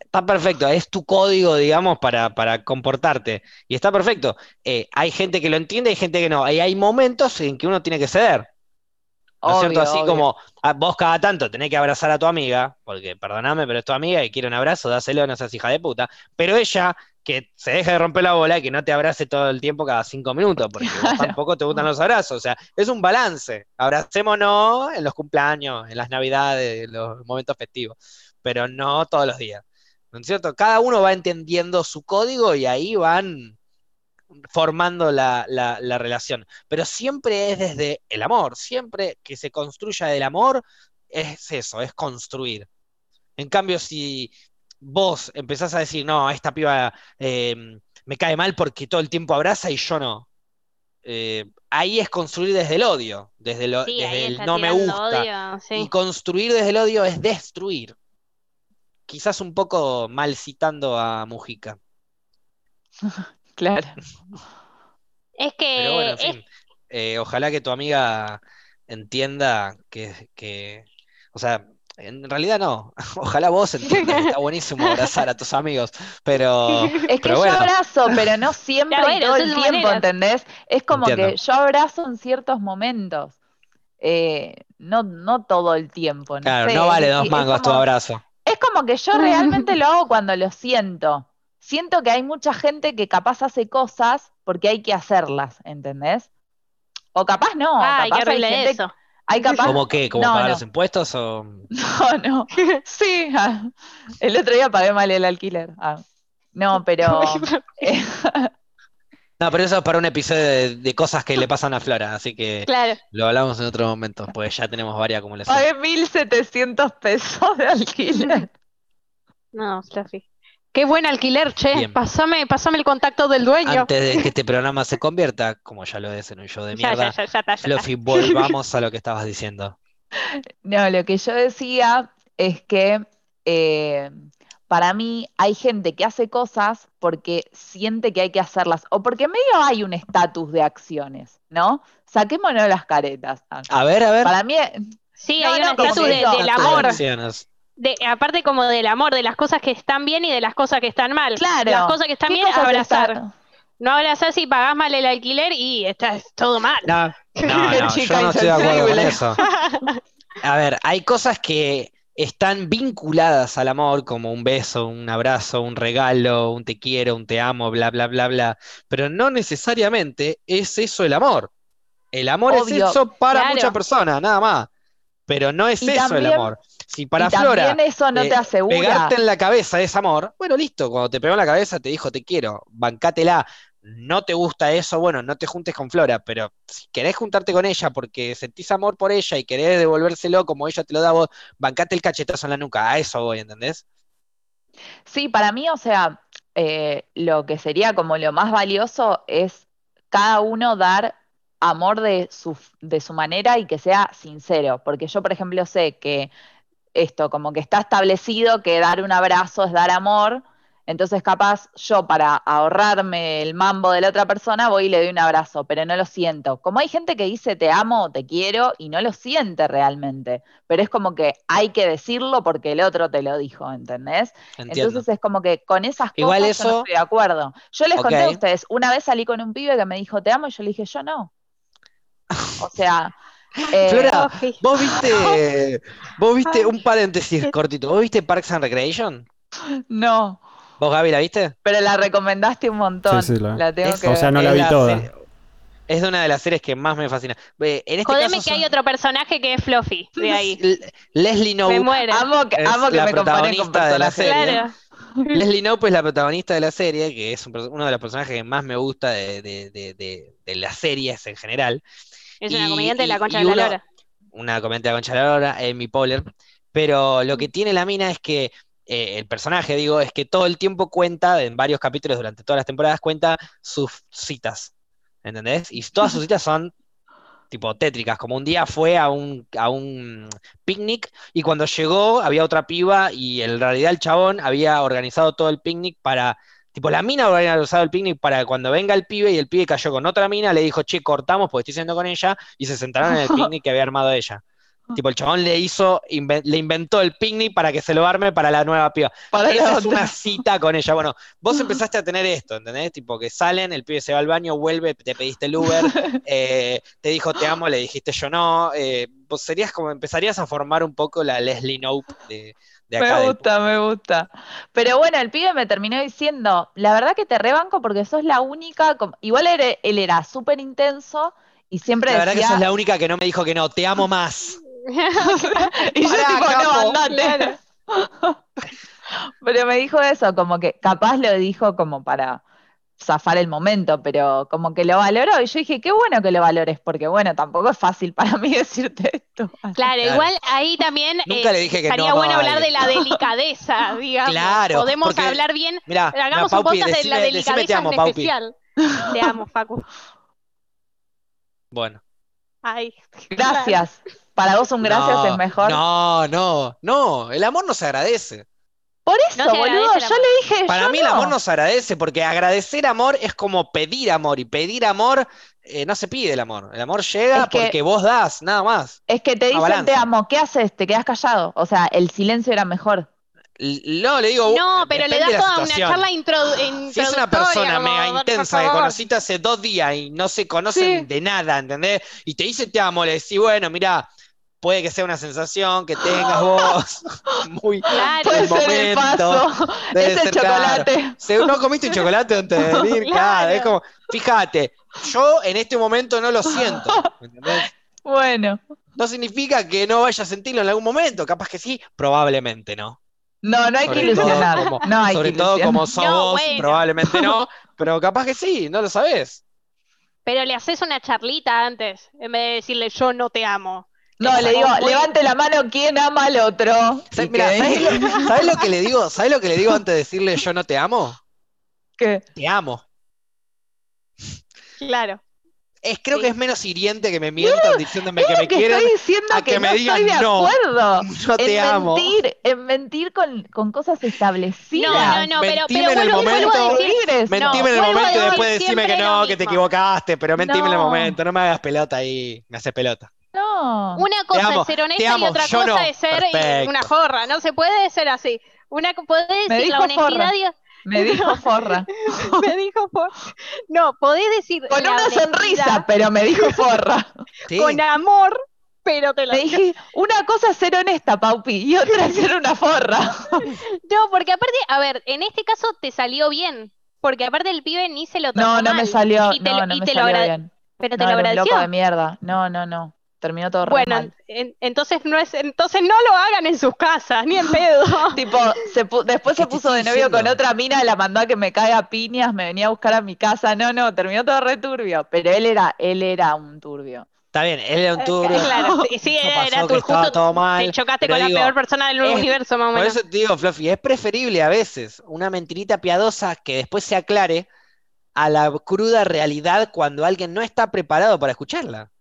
Está perfecto, es tu código, digamos, para, para comportarte. Y está perfecto. Eh, hay gente que lo entiende, hay gente que no. Y hay momentos en que uno tiene que ceder. ¿No es cierto? Así obvio. como ah, vos cada tanto tenés que abrazar a tu amiga, porque perdoname, pero es tu amiga y quiere un abrazo, dáselo, no seas hija de puta. Pero ella, que se deje de romper la bola y que no te abrace todo el tiempo cada cinco minutos, porque Claro. tampoco te gustan los abrazos. O sea, es un balance. Abracémonos en los cumpleaños, en las navidades, en los momentos festivos, pero no todos los días. ¿No es cierto? Cada uno va entendiendo su código y ahí van formando la, la- la relación. Pero siempre es desde el amor, siempre que se construya del amor, es eso, es construir. En cambio, si vos empezás a decir, no, esta piba eh, me cae mal porque todo el tiempo abraza y yo no. eh, ahí es construir desde el odio, desde, lo- sí, desde ahí el no me gusta. odio, sí. Y construir desde el odio es destruir. Quizás un poco mal citando a Mujica. [laughs] Claro. Es que Pero bueno, en es- fin. eh, ojalá que tu amiga entienda que, que- o sea, en realidad no. [laughs] Ojalá vos entiendas que está buenísimo abrazar a tus amigos, pero, [laughs] Es que pero yo bueno, abrazo, pero no [laughs] siempre Está y todo el tiempo, maneras. ¿entendés? Es como Entiendo. que yo abrazo en ciertos momentos. Eh, no, no todo el tiempo, no claro, sé, no vale dos es mangos tu como- abrazo. Es como que yo realmente lo hago cuando lo siento. Siento que hay mucha gente que capaz hace cosas porque hay que hacerlas, ¿entendés? O capaz no, qué capaz hay horrible gente, eso. Hay capaz, ¿Cómo qué? ¿Cómo No, pagar no. los impuestos? O... [laughs] no, no, sí, ah, el otro día pagué mal el alquiler, ah, no, pero, [laughs] eh, No, pero eso es para un episodio de, de cosas que le pasan a Flora, así que Claro. lo hablamos en otro momento, pues ya tenemos varias acumulaciones. pagué 1.700 pesos de alquiler. [laughs] No, Fluffy. Qué buen alquiler, che. Bien. Pasame, pasame el contacto del dueño. Antes de que este programa se convierta, como ya lo es en un show de [laughs] mierda, ya, ya, ya está, ya está. Fluffy, volvamos a lo que estabas diciendo. [laughs] No, lo que yo decía es que eh, para mí hay gente que hace cosas porque siente que hay que hacerlas o porque medio hay un estatus de acciones, ¿no? Saquémonos las caretas. A ver, a ver. Para mí, Sí, No, hay no, un estatus de- del estatus amor. Acciones. De, aparte como del amor, de las cosas que están bien y de las cosas que están mal. claro. Las cosas que están ¿qué bien, abrazar. están- No abrazar si pagás mal el alquiler y está es todo mal. No, no, [laughs] no, yo no estoy de acuerdo con eso. [laughs] A ver, hay cosas que están vinculadas al amor, como un beso, un abrazo, un regalo, un te quiero, un te amo, bla, bla, bla, bla, pero no necesariamente es eso el amor. El amor Obvio, es eso para claro. muchas personas, nada más, pero no es Y eso el amor. Si para y Flora también eso no eh, te asegura. pegarte en la cabeza es amor, bueno, listo, cuando te pegó en la cabeza te dijo te quiero, bancátela. No te gusta eso, bueno, no te juntes con Flora, pero si querés juntarte con ella porque sentís amor por ella y querés devolvérselo como ella te lo da vos, bancate el cachetazo en la nuca, a eso voy, ¿entendés? Sí, para mí, o sea, eh, lo que sería como lo más valioso es cada uno dar amor de su, de su manera y que sea sincero, porque yo, por ejemplo, sé que esto como que está establecido que dar un abrazo es dar amor, entonces capaz yo para ahorrarme el mambo de la otra persona voy y le doy un abrazo, pero no lo siento. Como hay gente que dice te amo, te quiero y no lo siente realmente, pero es como que hay que decirlo porque el otro te lo dijo, ¿entendés? Entiendo. Entonces es como que con esas cosas Igual yo no estoy de acuerdo. Yo les conté a ustedes, una vez salí con un pibe que me dijo te amo y yo le dije yo no. O sea, eh, Flora, vos viste, vos viste un paréntesis cortito, ¿vos viste Parks and Recreation? no, ¿Vos, Gaby, la viste? pero la recomendaste un montón. Sí, sí, la- la tengo Es- que o sea, ver. no la vi toda. serie- es de una de las series que más me fascina. En este Jodeme caso que hay son- otro personaje que es Fluffy de ahí. [laughs] L- Leslie Me Knope, muero. Amo que, amo que la me con protagonista de la serie. Claro. [laughs] Leslie Knope es la protagonista de la serie, que es un uno de los personajes que más me gusta de, de- de- de- de las series en general. Es una comediante de la concha de la lora. Una comediante de la concha de la lora, Amy Poehler. Pero lo que tiene la mina es que eh, el personaje, digo, es que todo el tiempo cuenta, en varios capítulos durante todas las temporadas, cuenta sus citas. ¿Entendés? Y todas sus citas son tipo tétricas, como un día fue a un, a un picnic y cuando llegó había otra piba y en realidad el chabón había organizado todo el picnic para, tipo la mina había organizado el picnic para cuando venga el pibe y el pibe cayó con otra mina, le dijo, che, cortamos porque estoy siendo con ella y se sentaron en el [laughs] picnic que había armado ella. Tipo, el chabón le hizo, inven- le inventó el picnic para que se lo arme para la nueva piba. Para Esa es una cita con ella. Bueno, vos [laughs] empezaste a tener esto, ¿entendés? Tipo que salen, el pibe se va al baño, vuelve, te pediste el Uber, [laughs] eh, te dijo te amo, le dijiste yo no. eh, vos serías como, empezarías a formar un poco la Leslie Knope de, de acá. Me gusta, me gusta. Pero bueno, el pibe me terminó diciendo, la verdad que te rebanco porque sos la única, igual era- él era súper intenso y siempre La verdad que sos la única que no me dijo que no, te amo más. [laughs] y yo Pará, tipo, capo, no, andate. [laughs] Pero me dijo eso, como que capaz lo dijo como para zafar el momento, pero como que lo valoró y yo dije, qué bueno que lo valores, porque bueno, tampoco es fácil para mí [laughs] decirte Claro, Claro. igual ahí también Nunca eh, le dije que estaría no, bueno no, hablar de la delicadeza, [laughs] digamos. Claro, Podemos porque- hablar bien. Mira, Hagamos un Paupi, podcast de la decime, decime delicadeza te amo, en Paupi. especial. Te amo, Facu. Bueno. Ay. Gracias. Para vos un gracias No, es mejor. No, no, no, el amor no se agradece. Por eso, No boludo, yo le dije, Para yo mí el amor no se agradece, porque agradecer amor es como pedir amor, y pedir amor eh, no se pide el amor. El amor llega Es que- porque vos das, nada más. Es que te dicen te amo, ¿qué haces? Te quedas callado. O sea, el silencio era mejor. L- No, le digo, No, pero le das toda una situación. charla introdu- Si es una persona como, mega intensa que conociste hace dos días y no se conocen Sí. de nada, ¿entendés? Y te dice te amo, le decís, bueno, mira, puede que sea una sensación que tengas vos [laughs] muy Claro. Puede el ser el momento. paso, debe ese ser claro. chocolate. Se- no comiste un chocolate antes de venir, claro. [laughs] Claro. Es como, fíjate, yo en este momento no lo siento. ¿entendés? [laughs] Bueno, No significa que no vaya a sentirlo en algún momento, capaz que sí, probablemente no. no, no hay que Sobre ilusionar. como- No hay Sobre que todo ilusionar. como sos No, vos, bueno. probablemente no, pero capaz que sí, no lo sabés. Pero le haces una charlita antes, en vez de decirle yo no te amo. No, le digo, levante la mano quien ama al otro. ¿Sabés, Y mirá, que- [laughs] ¿sabés lo, que le digo? ¿Sabés lo que le digo antes de decirle yo no te amo? ¿Qué? Te amo. Claro. Es, creo Sí. que es menos hiriente que me mientan diciéndome que me que quieren. estoy diciendo a que, que me no digan estoy de no. acuerdo. [laughs] Yo te en amo. mentir, en mentir con, con cosas establecidas. No, no, no, pero, Mentime pero en el vuelvo, vuelvo a momento. decir. Mentime en el vuelvo momento y después decime que no, que te equivocaste, pero mentime en el momento, no me hagas pelota ahí, me haces pelota. No. Una cosa amo, es ser honesta y otra cosa no. es ser eh, Perfecto. una forra. No se puede ser así. Una podés decir la forra. honestidad [laughs] [laughs] Me dijo forra. me dijo por no podés decir Con la una sonrisa, pero me dijo forra. [laughs] Sí. con amor, pero te lo dije, una cosa es ser honesta, Paupi, y otra es ser una forra. no porque aparte a ver en este caso te salió bien porque aparte el pibe ni se lo tomó No, no me salió, y te no, lo, no y me te lo salió agrade- bien. pero te No, lo era un loco agradeció de mierda. No, no, no. Terminó todo re bueno mal. en- entonces no es entonces no lo hagan en sus casas ni en [laughs] pedo Tipo, se pu- después ¿Qué se puso de novio con otra mina, la mandó a que me caiga a piñas, me venía a buscar a mi casa. No, no, terminó todo re turbio. Pero él era, él era un turbio. Está bien, él era un turbio. claro sí, sí, [laughs] era tu justo todo mal, te chocaste con digo, la peor persona del es- universo más o Por menos eso te digo, Fluffy, es preferible a veces una mentirita piadosa que después se aclare a la cruda realidad cuando alguien no está preparado para escucharla.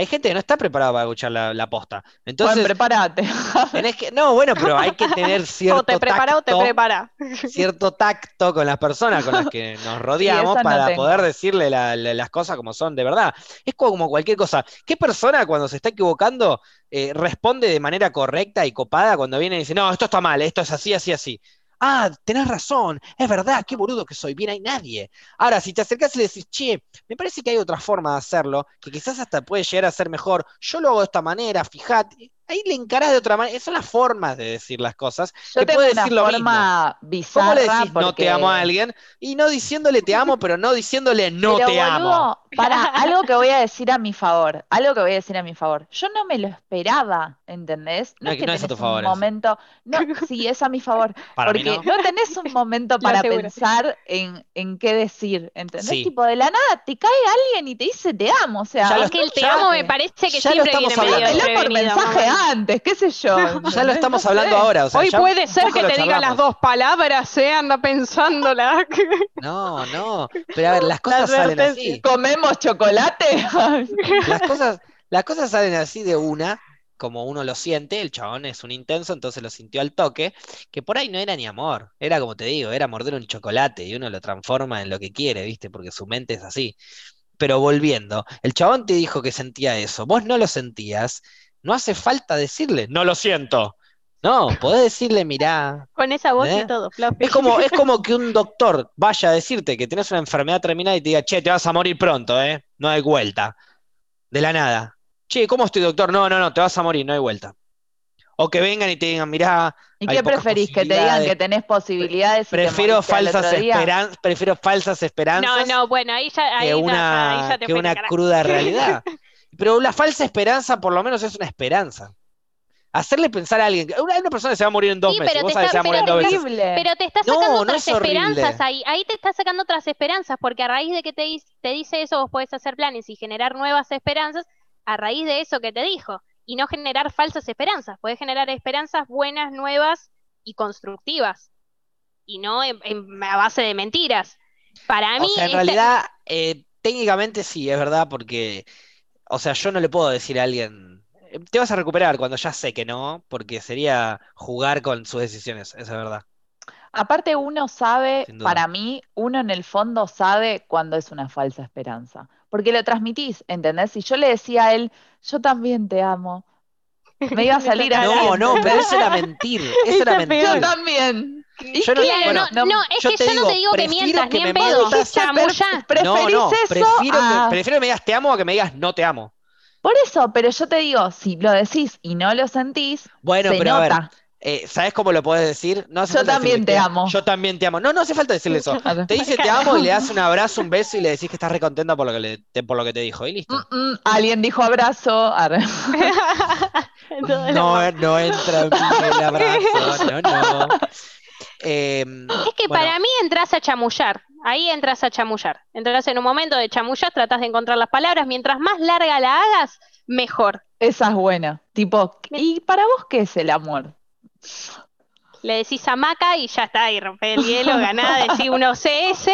Hay gente que no está preparada para escuchar la, la posta. Bueno, Entonces, prepárate. [laughs] tenés que. No, bueno, pero hay que tener cierto [laughs] o te prepara o te prepara cierto tacto con las personas con las que [laughs] nos rodeamos para poder decirle la- la- las cosas como son de verdad. Es como cualquier cosa. ¿Qué persona cuando se está equivocando eh, responde de manera correcta y copada cuando viene y dice, no, esto está mal, esto es así, así, así? Ah, tenés razón, es verdad, qué boludo que soy, bien hay nadie. Ahora, si te acercás y le decís, che, me parece que hay otra forma de hacerlo, que quizás hasta puede llegar a ser mejor, yo lo hago de esta manera, fíjate, ahí le encarás de otra manera, son las formas de decir las cosas, Yo tengo puede una decir lo mismo. forma ¿Cómo bizarra le decís no te amo a alguien? Y no diciéndole te amo, pero no diciéndole no Pero, te amo. para [laughs] algo que voy a decir a mi favor, algo que voy a decir a mi favor. Yo no me lo esperaba, ¿entendés? No, es que no es a tu favor un momento, no, [laughs] sí, es a mi favor, Para mí porque no. no. tenés un momento [laughs] para pensar en, en qué decir, ¿entendés? Sí. Tipo, de la nada te cae alguien y te dice te amo, o sea, Ya lo es que el te amo me parece que ya lo siempre estamos viene medio por mensaje. Antes, qué sé yo. Ya lo estamos hablando ahora. O sea, Hoy ya puede ser que te diga las dos palabras, se anda pensándola. [laughs] No, no. Pero a ver, las cosas salen así. ¿Comemos chocolate? [laughs] Las cosas, las cosas salen así de una, como uno lo siente. El chabón es un intenso, entonces lo sintió al toque. Que por ahí no era ni amor. Era como te digo, era morder un chocolate y uno lo transforma en lo que quiere, ¿viste? Porque su mente es así. Pero volviendo, el chabón te dijo que sentía eso. Vos no lo sentías. No hace falta decirle, no lo siento. No, podés decirle, mirá, con esa voz ¿Eh? y todo Fluffy. Es como, es como que un doctor vaya a decirte que tenés una enfermedad terminal y te diga, che, te vas a morir pronto, ¿eh? No hay vuelta. De la nada. Che, ¿cómo estoy, doctor? No, no, no, te vas a morir, no hay vuelta. O que vengan y te digan, mirá, ¿Y Hay qué pocas preferís? ¿Que te digan que tenés posibilidades y te prefiero falsas esperanzas, prefiero falsas no esperanzas no bueno ahí ya ahí que ya- una, ahí ya te que una cruda realidad. [laughs] Pero la falsa esperanza por lo menos es una esperanza. Hacerle pensar a alguien, una, una persona se va a morir en dos Sí, meses, pero vos te sabés que se va a morir en dos pero veces. Horrible. Pero te está sacando no otras es esperanzas ahí. Ahí te está sacando otras esperanzas, porque a raíz de que te, te dice eso, vos podés hacer planes y generar nuevas esperanzas a raíz de eso que te dijo. Y no generar falsas esperanzas. Podés generar esperanzas buenas, nuevas y constructivas. Y no en- en- a base de mentiras. Para O mí, sea, en esta- realidad, eh, técnicamente sí, es verdad, porque, o sea, yo no le puedo decir a alguien, eh, te vas a recuperar cuando ya sé que no, porque sería jugar con sus decisiones, eso es verdad. Aparte uno sabe, para mí, uno en el fondo sabe cuando es una falsa esperanza, porque lo transmitís, ¿entendés? Si yo le decía a él, yo también te amo, me iba a salir así. [laughs] No, no, pero eso era mentir, [laughs] eso era Esa mentir. Yo también. ¿Y Yo no-? Claro, bueno, no, no, es yo que te yo no digo, te digo que mientas, que ni me en pedo. ¿Preferís no, no, eso prefiero a- que, prefiero que me digas te amo a que me digas no te amo. Por eso, pero yo te digo, si lo decís y no lo sentís, Bueno, se pero a ver, eh, ¿sabes cómo lo podés decir? No hace Yo falta también te amo. Yo también te amo. No, no hace falta decirle eso. [laughs] Te dice te amo y le das un abrazo, un beso y le decís que estás recontenta por lo que, le- te, por lo que te dijo. Y listo. Mm, mm, alguien dijo abrazo. [laughs] No, amor. no entra en el abrazo, no, no. Em, Es que bueno, para mí entras a chamullar. Ahí entras a chamullar. Entras en un momento de chamullar, tratás de encontrar las palabras. Mientras más larga la hagas, mejor. Esa es buena. Tipo, ¿y para vos qué es el amor? Le decís hamaca y ya está, y rompe el hielo, ganás, decís uno [laughs] CS.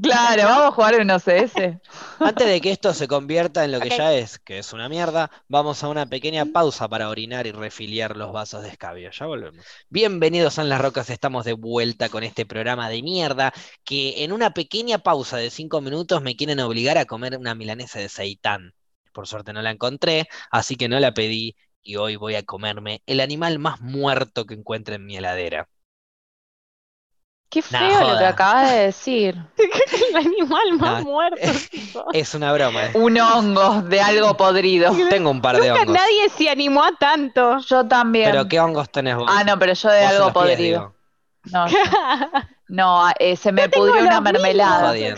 Claro, vamos a jugar un OCS. [laughs] Antes de que esto se convierta en lo que ya es, que es una mierda, vamos a una pequeña pausa para orinar y refiliar los vasos de escabio. Ya volvemos. Bienvenidos a En las Rocas, estamos de vuelta con este programa de mierda que en una pequeña pausa de cinco minutos me quieren obligar a comer una milanesa de seitán. Por suerte no la encontré, así que no la pedí y hoy voy a comerme el animal más muerto que encuentre en mi heladera. Qué Nah, feo lo que acabas de decir. [laughs] El animal más muerto. Es una broma. eh. Un hongo de algo podrido. [laughs] Tengo un par de Nunca hongos. nadie se animó a tanto. Yo también. Pero ¿qué hongos tenés vos? Ah, no, pero yo de algo pies, podrido. No, [laughs] eh, se me pudrió una mermelada. ¿En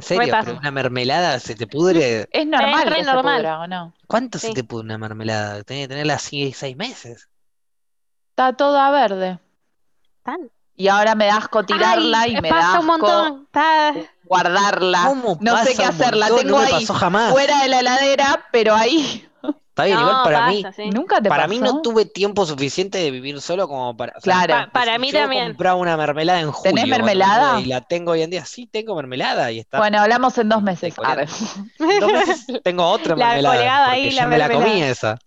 serio? ¿Pero una mermelada se te pudre? Es normal que se normal. pudra, ¿o no? ¿Cuánto se te pudre una mermelada? Tenés que tenerla así seis meses. Está toda verde. Y ahora me da asco tirarla Ay, y me da un asco guardarla. ¿Cómo No sé qué hacerla. montón? Tengo No ahí pasó jamás. fuera de la heladera, pero ahí. Está bien, igual para pasa, mí, sí. Nunca te para pasó. mí no tuve tiempo suficiente de vivir solo como para. o sea, Claro. Pa- para mí yo también. compraba una mermelada en julio. ¿Tenés mermelada? Y la tengo hoy en día. Sí, tengo mermelada y está. Bueno, hablamos en dos meses. Dos meses tengo otra [laughs] La mermelada. ahí, yo la me la comí esa.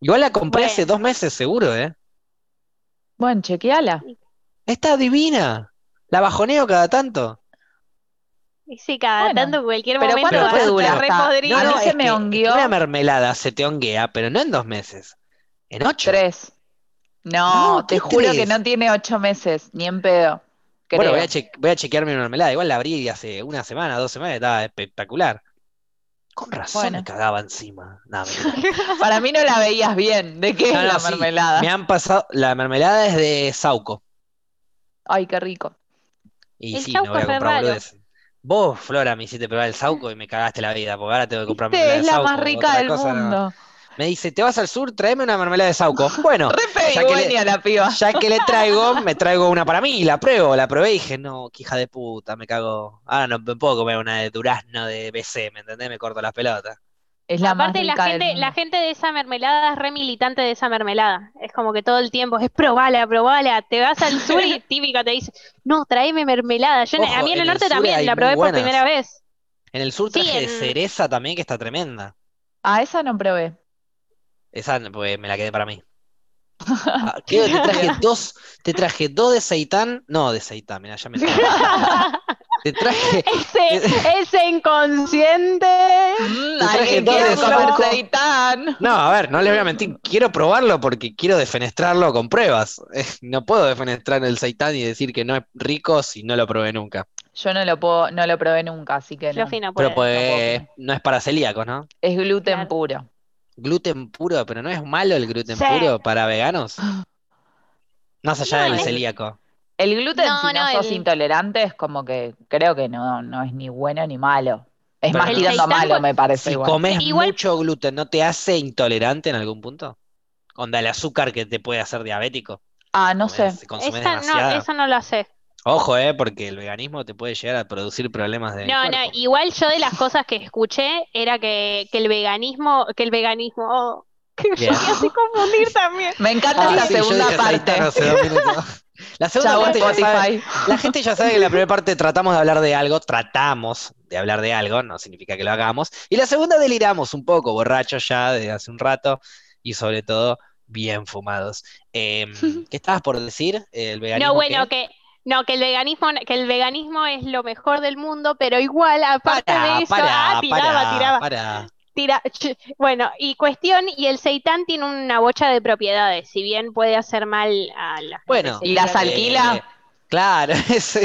Igual la compré hace dos meses, seguro, ¿eh? Bueno, chequeala. Está divina. La bajoneo cada tanto. Y sí, cada Bueno, tanto, cualquier pero momento. ¿cuánto re podrido. A mí se es me que hongueó. Una mermelada se te honguea, pero no en dos meses. En ocho. Tres. No, No, te ¿qué juro que tres? no tiene ocho meses, ni en pedo. Bueno, voy a, che- voy a chequear mi mermelada. Igual la abrí hace una semana, dos semanas, estaba espectacular. Con razón Bueno. me cagaba encima. No. [laughs] Para mí no la veías bien. ¿De qué No, es no, la sí, mermelada? Me han pasado. La mermelada es de Sauco. Ay, qué rico. Y El sí, no voy a comprar boludeces. Vos, Flora, me hiciste probar el Sauco y me cagaste la vida, porque ahora tengo que comprar Viste, mermelada es de la Sauco. más rica del cosa no. mundo. Me dice, ¿te vas al sur? Tráeme una mermelada de Sauco. [laughs] Bueno, Re ya que le- la piba. ya que le traigo, [laughs] me traigo una para mí, la pruebo, la probé y dije, no, qué hija de puta, me cago. Ahora no me puedo comer una de durazno de BC, ¿me entendés? Me corto las pelotas. Es la Aparte, la gente, la gente de esa mermelada es re militante de esa mermelada. Es como que todo el tiempo es probala, probala. Te vas al sur y [laughs] típica te dice, no, tráeme mermelada. Yo, Ojo, a mí en en el norte también la probé por primera vez. En el sur Sí, traje de cereza también, que está tremenda. Ah, esa no probé. Esa pues, me la quedé para mí. [laughs] Ah, ¿qué? Te traje dos, te traje dos de seitán, no de seitán, mira, ya me [laughs] Te traje, ese, [laughs] ese inconsciente. Mm, Te traje alguien dos quiere de seitán. no, a ver, no les voy a mentir, quiero probarlo porque quiero defenestrarlo con pruebas. Eh, No puedo defenestrar el seitán y decir que no es rico si no lo probé nunca. Yo no lo puedo, no lo probé nunca, así que no. Pero pues no es para celíacos, ¿no? Es gluten Claro. puro. Gluten puro, pero no es malo el gluten Sí. puro para veganos. [gasps] Más allá No, del celíaco. El gluten, No, si no, no, sos el- intolerante, es como que creo que no, no es ni bueno ni malo. Es Pero más tirando a malo, me parece Si igual. comes Igual- mucho gluten, ¿no te hace intolerante en algún punto? Onda el azúcar que te puede hacer diabético. Ah, no sé. Esa no, eso no lo sé. Ojo, eh, porque el veganismo te puede llegar a producir problemas de No, no, igual yo de las cosas que escuché era que, que el veganismo, que el veganismo, oh, que Bien. me hace confundir también. Me encanta Ah, la sí, yo segunda parte. [laughs] La segunda Chau, parte ya sabe- la gente ya sabe que en la primera parte tratamos de hablar de algo, tratamos de hablar de algo, no significa que lo hagamos. Y la segunda deliramos un poco, borrachos ya de hace un rato y sobre todo bien fumados. Em, [laughs] ¿qué estabas por decir? ¿El veganismo No, bueno, qué? que no, que el veganismo, que el veganismo es lo mejor del mundo, pero igual, aparte de eso, ah, tiraba, pará, tiraba, tira- ch- bueno, y cuestión, y el seitán tiene una bocha de propiedades, si bien puede hacer mal a la Bueno, ¿Y las alquila? Claro, [laughs] es-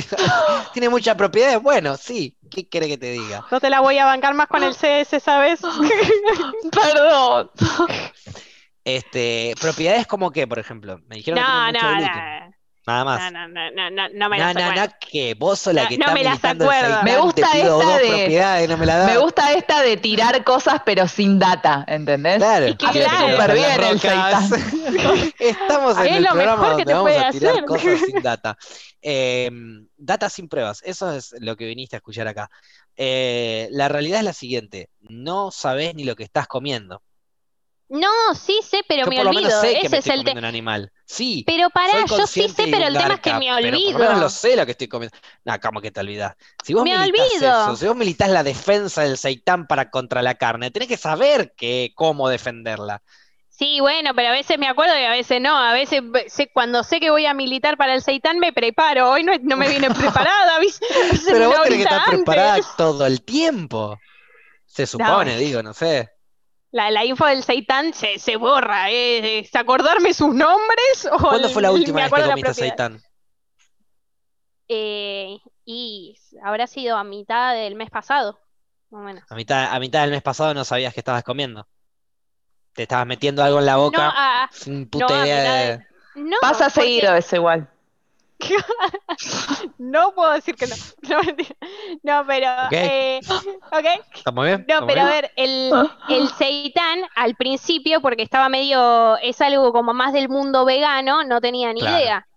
tiene muchas propiedades. Bueno, sí, ¿qué quiere que te diga? No te la voy a bancar más con el CS, ¿sabes? [laughs] Perdón. Este, propiedades como qué, por ejemplo. Me dijeron que No, tiene no, mucho no. Nada más. no, no, no, no, no me No, las no, acuerdo. no, que vos sos la No, que no está me las acuerdo. Me gusta te pido esta dos de- propiedades, no me la das. Me gusta esta de tirar cosas pero sin data, ¿entendés? Claro, Y que Súper bien el rocas. [laughs] Estamos en Es el programa donde te vamos a tirar hacer. cosas sin [laughs] data. Eh, data sin pruebas, eso es lo que viniste a escuchar acá. Eh, la realidad es la siguiente, no sabés ni lo que estás comiendo. No, sí sé, pero Yo me por lo menos olvido. sé que me Ese es estoy el un animal. Sí, Pero pará, yo sí sé, pero el tema es que me pero por lo olvido. menos lo sé lo que estoy comiendo. No, ¿cómo que te olvidás? Si vos Me olvido. eso, si vos militás la defensa del seitán para contra la carne, tenés que saber que, cómo defenderla. Sí, bueno, pero a veces me acuerdo y a veces no. A veces ve- sé- cuando sé que voy a militar para el seitán me preparo. Hoy no, no me vine [laughs] preparada, Pero vos tenés que estar antes. preparada todo el tiempo. Se supone, digo, no sé. La, la info del seitán se, se borra. ¿eh? ¿Es acordarme sus nombres o ¿Cuándo fue la última vez que comiste seitán? Eh, y habrá sido a mitad del mes pasado, más o menos. A mitad, a mitad del mes pasado no sabías que estabas comiendo. Te estabas metiendo algo en la boca No, a- sin puta no, a idea mitad de... de- no, Pasa porque- seguido eso igual. [laughs] No puedo decir que no. [laughs] No. No, pero, Ok. eh. [gasps] ¿Estamos bien? No, ¿Estamos pero a ver, el, el al principio, porque estaba medio, es algo como más del mundo vegano, no tenía ni Claro. idea.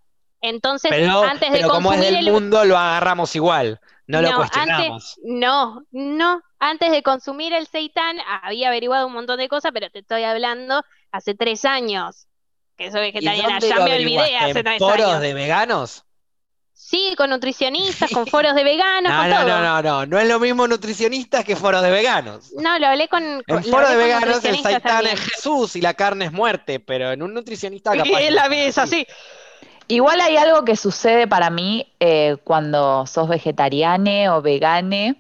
Entonces, Pero, antes de pero como es del el... mundo, lo agarramos igual. No lo cuestionamos. antes, no, no, antes de consumir el seitán había averiguado un montón de cosas, pero te estoy hablando hace tres años que soy ¿Y vegetariana, dónde ya lo me olvidé hace ¿En tres foros años. de veganos? Sí, con nutricionistas, con foros de veganos, No, con no, todo. no, no, no. No es lo mismo nutricionistas que foros de veganos. No, lo hablé con, con- En foros de veganos el también. es Jesús y la carne es muerte, pero en un nutricionista Y capaz que- la ve es así. Igual hay algo que sucede para mí eh, cuando sos vegetariane o vegane,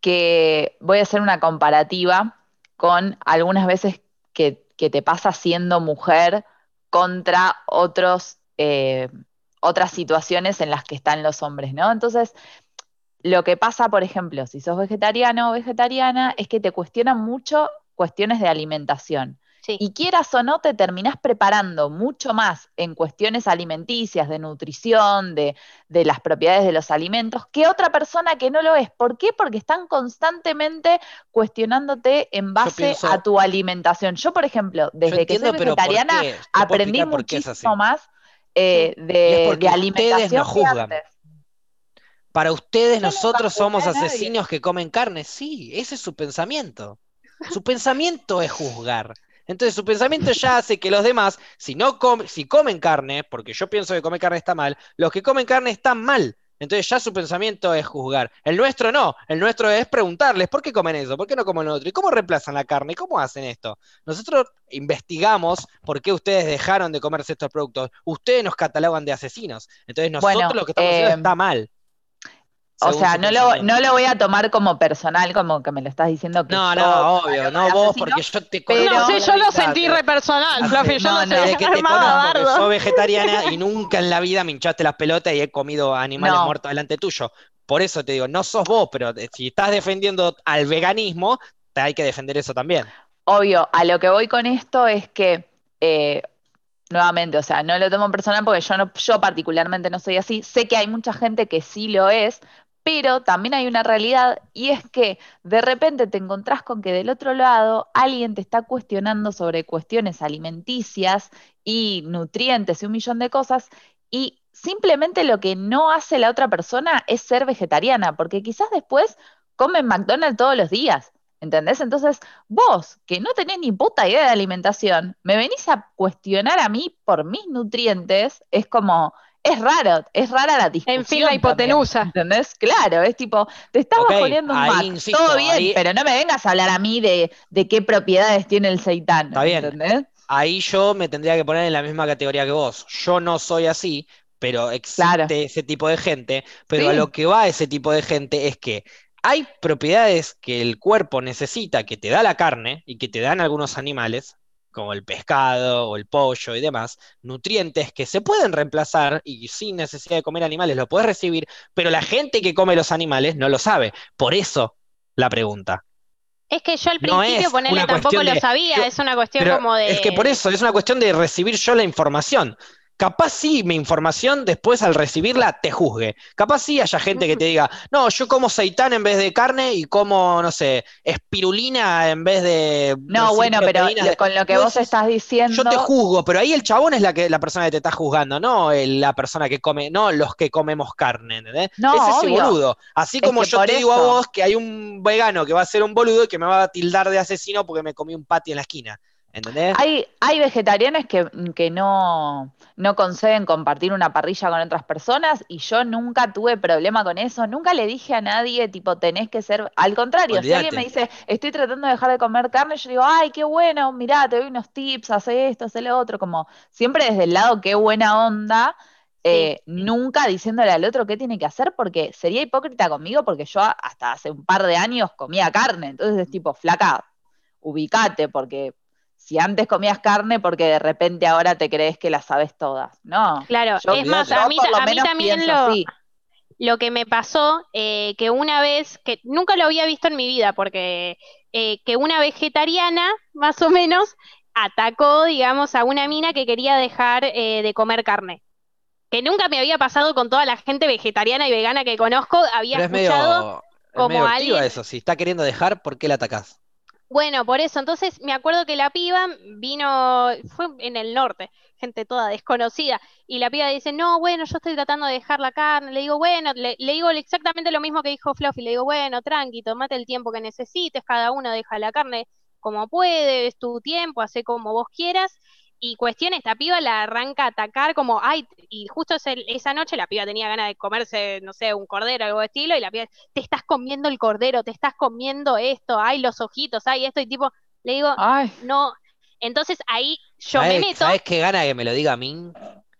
que voy a hacer una comparativa con algunas veces que, que te pasa siendo mujer contra otros, eh, otras situaciones en las que están los hombres, ¿no? Entonces, lo que pasa, por ejemplo, si sos vegetariano o vegetariana, es que te cuestionan mucho cuestiones de alimentación. Sí. Y quieras o no, te terminás preparando mucho más en cuestiones alimenticias, de nutrición, de, de las propiedades de los alimentos, que otra persona que no lo es. ¿Por qué? Porque están constantemente cuestionándote en base pienso- a tu alimentación. Yo, por ejemplo, desde que soy entiendo, pero ¿por vegetariana, aprendí muchísimo más eh, de, de alimentación nos que juzgan. antes. Para ustedes nosotros somos asesinos que comen carne. Sí, ese es su pensamiento. Su pensamiento es juzgar. Entonces su pensamiento ya hace que los demás, si no com- si comen carne, porque yo pienso que comer carne está mal, los que comen carne están mal. Entonces ya su pensamiento es juzgar. El nuestro no, el nuestro es preguntarles, ¿por qué comen eso? ¿Por qué no comen lo otro? ¿Y cómo reemplazan la carne? ¿Cómo hacen esto? Nosotros investigamos por qué ustedes dejaron de comerse estos productos. Ustedes nos catalogan de asesinos. Entonces nosotros Bueno, lo que estamos haciendo eh, está mal. O sea, no lo, no lo voy a tomar como personal, como que me lo estás diciendo que No, no, obvio, no vos, asesino, porque yo te No conozco sé, la yo lo sentí re personal, Fluffy, yo no, no, no, sé. Desde que te conozco que bardo. sos vegetariana y [laughs] nunca en la vida me hinchaste las pelotas y he comido animales No. muertos delante tuyo. Por eso te digo, no sos vos, pero si estás defendiendo al veganismo, te hay que defender eso también. Obvio, a lo que voy con esto es que, eh, nuevamente, o sea, no lo tomo personal porque yo, no, yo particularmente no soy así. Sé que hay mucha gente que sí lo es, pero también hay una realidad y es que de repente te encontrás con que del otro lado alguien te está cuestionando sobre cuestiones alimenticias y nutrientes y un millón de cosas y simplemente lo que no hace la otra persona es ser vegetariana, porque quizás después comen McDonald's todos los días. ¿Entendés? Entonces, vos, que no tenés ni puta idea de alimentación, me venís a cuestionar a mí por mis nutrientes, es como, es raro, es rara la discusión. En fin, la también, hipotenusa. ¿Entendés? Claro, es tipo, te estás bajoneando un ahí Mac, insisto, todo bien, ahí- pero no me vengas a hablar a mí de, de qué propiedades tiene el seitán, Está bien. ¿entendés? Ahí yo me tendría que poner en la misma categoría que vos. Yo no soy así, pero existe Claro. ese tipo de gente. Pero a lo que va ese tipo de gente es que hay propiedades que el cuerpo necesita, que te da la carne y que te dan algunos animales, como el pescado o el pollo y demás, nutrientes que se pueden reemplazar y sin necesidad de comer animales lo puedes recibir, pero la gente que come los animales no lo sabe. Por eso la pregunta. Es que yo al No principio, ponerle una tampoco lo de- sabía, yo- es una cuestión como de... Es que por eso es una cuestión de recibir yo la información. Capaz sí mi información después al recibirla te juzgue. Capaz sí haya gente que te diga, no, yo como seitán en vez de carne y como, no sé, espirulina en vez de... No, bueno, pero de- con lo que Vos estás diciendo. Yo te juzgo, pero ahí el chabón es la que la persona que te está juzgando, no el- la persona que come, no los que comemos carne, ¿entendés? No, es ese obvio. boludo. Así Es como yo te digo a vos que hay un vegano que va a ser un boludo y que me va a tildar de asesino porque me comí un patty en la esquina. ¿Entendés? Hay, hay vegetarianos que, que no, no conceden compartir una parrilla con otras personas y yo nunca tuve problema con eso, nunca le dije a nadie, tipo, tenés que ser, al contrario, si alguien me dice, estoy tratando de dejar de comer carne, yo digo, ay, qué bueno, mirá, te doy unos tips, hace esto, hace lo otro, como siempre desde el lado, qué buena onda, eh, nunca diciéndole al otro qué tiene que hacer, porque sería hipócrita conmigo, porque yo hasta hace un par de años comía carne, entonces es tipo, flaca, ubicate, porque si antes comías carne, porque de repente ahora te crees que las sabes todas. No. Claro, Yo- es más, yo a mí, por lo a mí menos también lo, así. lo que me pasó, eh, que una vez, que nunca lo había visto en mi vida, porque eh, que una vegetariana, más o menos, atacó, digamos, a una mina que quería dejar eh, de comer carne. Que nunca me había pasado con toda la gente vegetariana y vegana que conozco, había Pero es escuchado. medio, es como medio alguien- eso. Si está queriendo dejar, ¿por qué la atacás? Bueno, por eso, entonces me acuerdo que la piba vino, fue en el norte, gente toda desconocida, y la piba dice, no, bueno, yo estoy tratando de dejar la carne, le digo, bueno, le, digo exactamente lo mismo que dijo Fluffy, le digo, bueno, tranqui, tomate el tiempo que necesites, cada uno deja la carne como puede, es tu tiempo, hace como vos quieras, y cuestión, esta piba la arranca a atacar como, ay, y justo ese- esa noche la piba tenía ganas de comerse, no sé, un cordero, algo de estilo, y la piba, te estás comiendo el cordero, te estás comiendo esto, ay, los ojitos, ay, esto, y tipo, le digo, Ay, no, entonces ahí yo me ¿Sabés, meto, sabés qué gana que me lo diga a mí?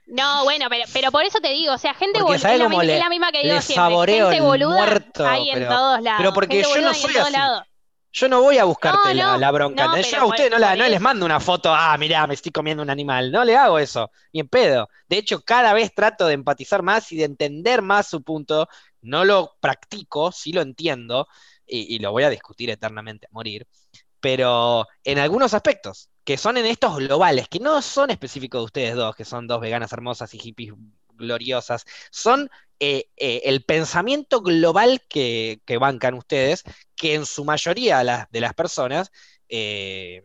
no, bueno, pero, pero por eso te digo, o sea, gente Porque boluda, ¿sabés es la, cómo mi- le- es la misma que digo siempre, gente boluda muerto, hay en pero- todos lados, pero porque gente yo no boluda hay en soy así. lados. Yo no voy a buscarte No, la, no, la bronca. no, Yo a ustedes no, la- no les mando una foto, ah, mirá, me estoy comiendo un animal. No le hago eso, ni en pedo. De hecho, cada vez trato de empatizar más y de entender más su punto. No lo practico, sí lo entiendo, y, y lo voy a discutir eternamente a morir. Pero en algunos aspectos, que son en estos globales, que no son específicos de ustedes dos, que son dos veganas hermosas y hippies gloriosas, son eh, eh, el pensamiento global que, que bancan ustedes, que en su mayoría de las personas, eh,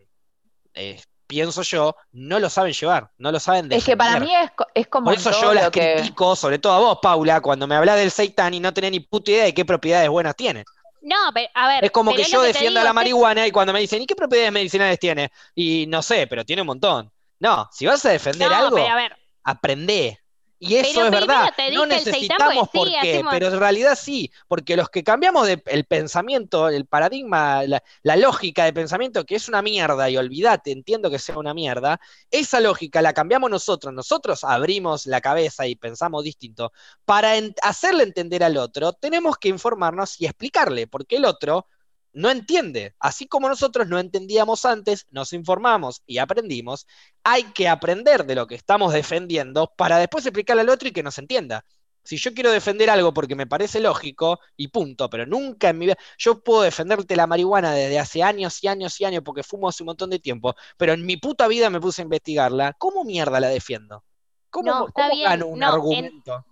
pienso yo, no lo saben llevar, no lo saben es que para defender. mí es, co- es como Por eso yo las que... critico, sobre todo a vos, Paula, cuando me hablas del seitán y no tenés ni puta idea de qué propiedades buenas tiene. No, pero a ver, Es como que yo que defiendo digo, la marihuana y cuando me dicen, ¿y qué propiedades medicinales tiene? Y no sé, pero tiene un montón. No, si vas a defender no, algo, pero a ver, aprendé. Y eso Pero es verdad. No necesitamos por qué, hacemos- pero en realidad sí, porque los que cambiamos de, el pensamiento, el paradigma, la, la lógica de pensamiento, que es una mierda, y olvídate, entiendo que sea una mierda, esa lógica la cambiamos nosotros, nosotros abrimos la cabeza y pensamos distinto. Para en- hacerle entender al otro, tenemos que informarnos y explicarle, porque el otro no entiende. Así como nosotros no entendíamos antes, nos informamos y aprendimos, hay que aprender de lo que estamos defendiendo para después explicarle al otro y que nos entienda. Si yo quiero defender algo porque me parece lógico y punto, pero nunca en mi vida, yo puedo defenderte la marihuana desde hace años y años y años porque fumo hace un montón de tiempo, pero en mi puta vida me puse a investigarla, ¿cómo mierda la defiendo? ¿Cómo, No, cómo gano un no, en- argumento?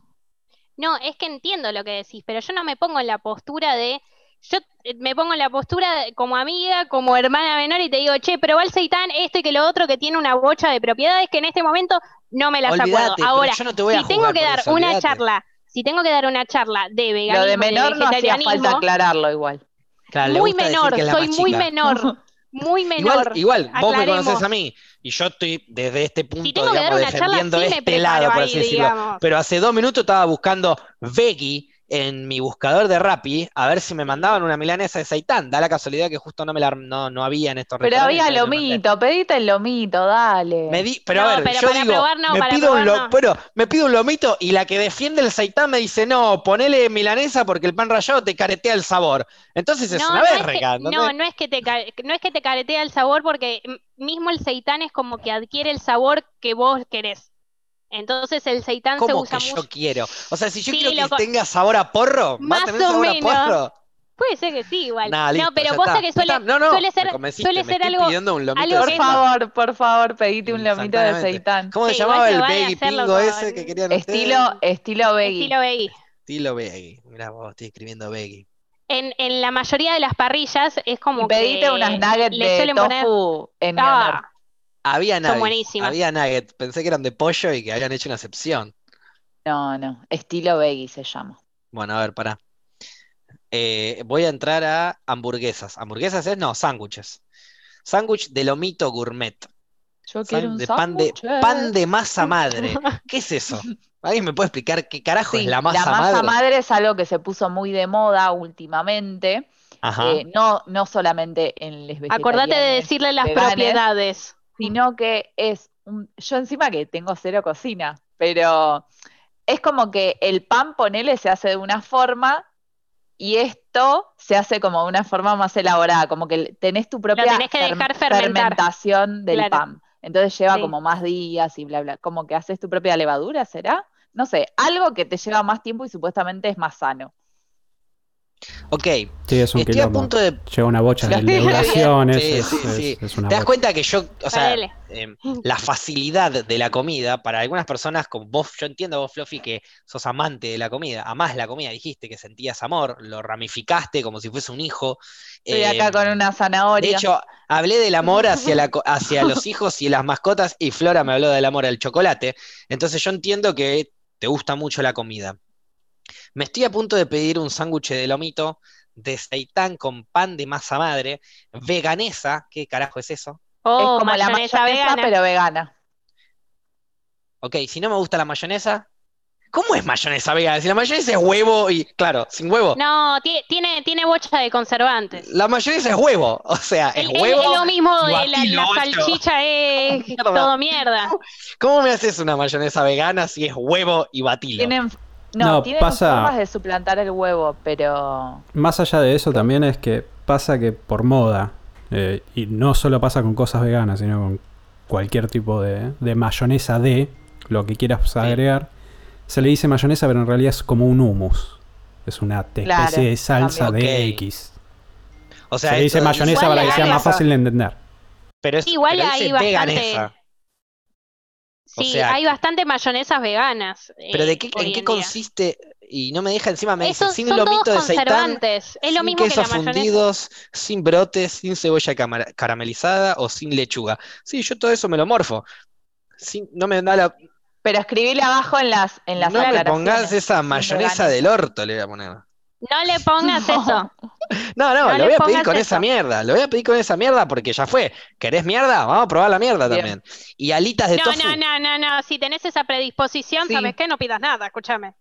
No, es que entiendo lo que decís, pero yo no me pongo en la postura de. Yo eh, me pongo en la postura de- como amiga, como hermana menor y te digo, che, pero va el seitán esto y que lo otro que tiene una bocha de propiedades que en este momento no me las acuerdo. Ahora, yo no te voy a si tengo que dar eso, una charla, si tengo que dar una charla de veganismo, Lo de menor no hacía falta aclararlo igual. Claro, muy menor, que soy muy menor, [laughs] muy Igual, menor. igual, vos me conocés a mí y yo estoy desde este punto, Si tengo que dar digamos, una charla, sí este lado, por ahí, así decirlo. digamos. Pero hace dos minutos estaba buscando veggie en mi buscador de Rappi a ver si me mandaban una milanesa de seitán. Da la casualidad que justo no me la no, no había en estos Pero había lomito, pedite el lomito, dale. Me di, pero No, a ver, pero yo para digo, probar no, me para pido un lo- no. pero me pido un lomito y la que defiende el seitán me dice, no, ponele milanesa porque el pan rallado te caretea el sabor. Entonces es una es que, verga, ¿entendés? no, no es que te no es que te caretea el sabor porque mismo el seitán es como que adquiere el sabor que vos querés. Entonces el seitán se ¿Cómo usa que yo quiero? O sea, si yo Sí, quiero que tenga sabor a porro, ¿va a Más tener o sabor a menos. porro? Puede ser que sí, igual. Nah, listo, no, pero vos sabés que suele. No, no, ser, suele me ser estoy algo. pidiendo un lomito algo de Por favor, por favor, pedite un lomito de seitán. ¿Cómo se Sí, llamaba el a hacerlo pingo con- ese que querían ustedes? Estilo, estilo veggie. Estilo veggie. Estilo veggie. Mirá vos, estoy escribiendo veggie. En, en la mayoría de las parrillas es como Y pedite que unas nuggets de suelen poner- tofu en mi Ah, honor. Había nuggets, buenísimas. había nuggets. Pensé que eran de pollo y que habían hecho una excepción. No, no, estilo veggie se llama. Bueno, a ver, pará. Eh, voy a entrar a hamburguesas. ¿Hamburguesas es? No, sándwiches. Sándwich de lomito gourmet. Yo quiero un de pan de, sándwich. pan de masa madre. [laughs] ¿Qué es eso? ¿Alguien me puede explicar qué carajo es la masa madre? madre es algo que se puso muy de moda últimamente, Ajá. eh, no, no solamente en les Acordate de decirle las veganes, propiedades. Sino que es un, yo encima que tengo cero cocina, pero es como que el pan, ponele, se hace de una forma y esto se hace como de una forma más elaborada, como que tenés tu propia tenés que dejar fermentación del Claro. pan. Entonces lleva Sí. como más días y bla, bla, como que haces tu propia levadura, ¿será? No sé, algo que te lleva más tiempo y supuestamente es más sano. Ok, Sí, es un estoy a punto de Lleva una bocha de [laughs] duraciones. sí, sí, es- sí. es una ¿Te das bocha. cuenta que yo, o sea, em, la facilidad de la comida, para algunas personas, como vos, yo entiendo vos, Fluffy, que sos amante de la comida, amás la comida, dijiste que sentías amor, lo ramificaste como si fuese un hijo. Estoy acá em, con una De zanahoria. hecho, hablé del amor hacia, la hacia los [laughs] hijos y las mascotas y Flora me habló del amor al chocolate. Entonces yo entiendo que te gusta mucho la comida. Me estoy a punto de pedir un sándwich de lomito de seitán con pan de masa madre, veganesa, ¿qué carajo es eso? Oh, es como la mayonesa vegana. pero vegana. Ok, si no me gusta la mayonesa, ¿cómo es mayonesa vegana? Si la mayonesa es huevo y, claro, sin huevo. No, ti- tiene, tiene bocha de conservantes. La mayonesa es huevo, o sea, es es- huevo. es lo mismo y de la, la salchicha, es [laughs] Mierda. todo mierda. ¿Cómo me haces una mayonesa vegana si es huevo y batilo? Tienen, no, No, tienen pasa- formas de suplantar el huevo, pero Más allá de eso también es que pasa que por moda, eh, y no solo pasa con cosas veganas, sino con cualquier tipo de, de mayonesa de lo que quieras agregar, se le dice mayonesa, pero en realidad es como un hummus. Es una especie Claro, de salsa también. de. X. O sea, se le dice mayonesa para que sea más fácil de entender. Pero es, Igual pero bastante- veganesa. O Sí, sea, hay bastante mayonesas veganas. Pero eh, de qué, en qué día. consiste, y no me deja encima, me dice, sin son todos lomito de seitán, conservantes. Es lo sin mismo que queso la mayonesa. fundidos, sin brotes, sin cebolla caramelizada o sin lechuga. Sí, yo todo eso me lo morfo. Sin- no me da la, pero escribile abajo en las en las no me pongas esa mayonesa del orto, le voy a poner. No le pongas No. eso. No, no, No lo voy a pedir con esa mierda, lo voy a pedir con esa mierda porque ya fue. ¿Querés mierda? Vamos a probar la mierda Bien. también. Y alitas de No, tofu. no, no, no, no. Si tenés esa predisposición, Sí. ¿sabes qué? No pidas nada, escúchame.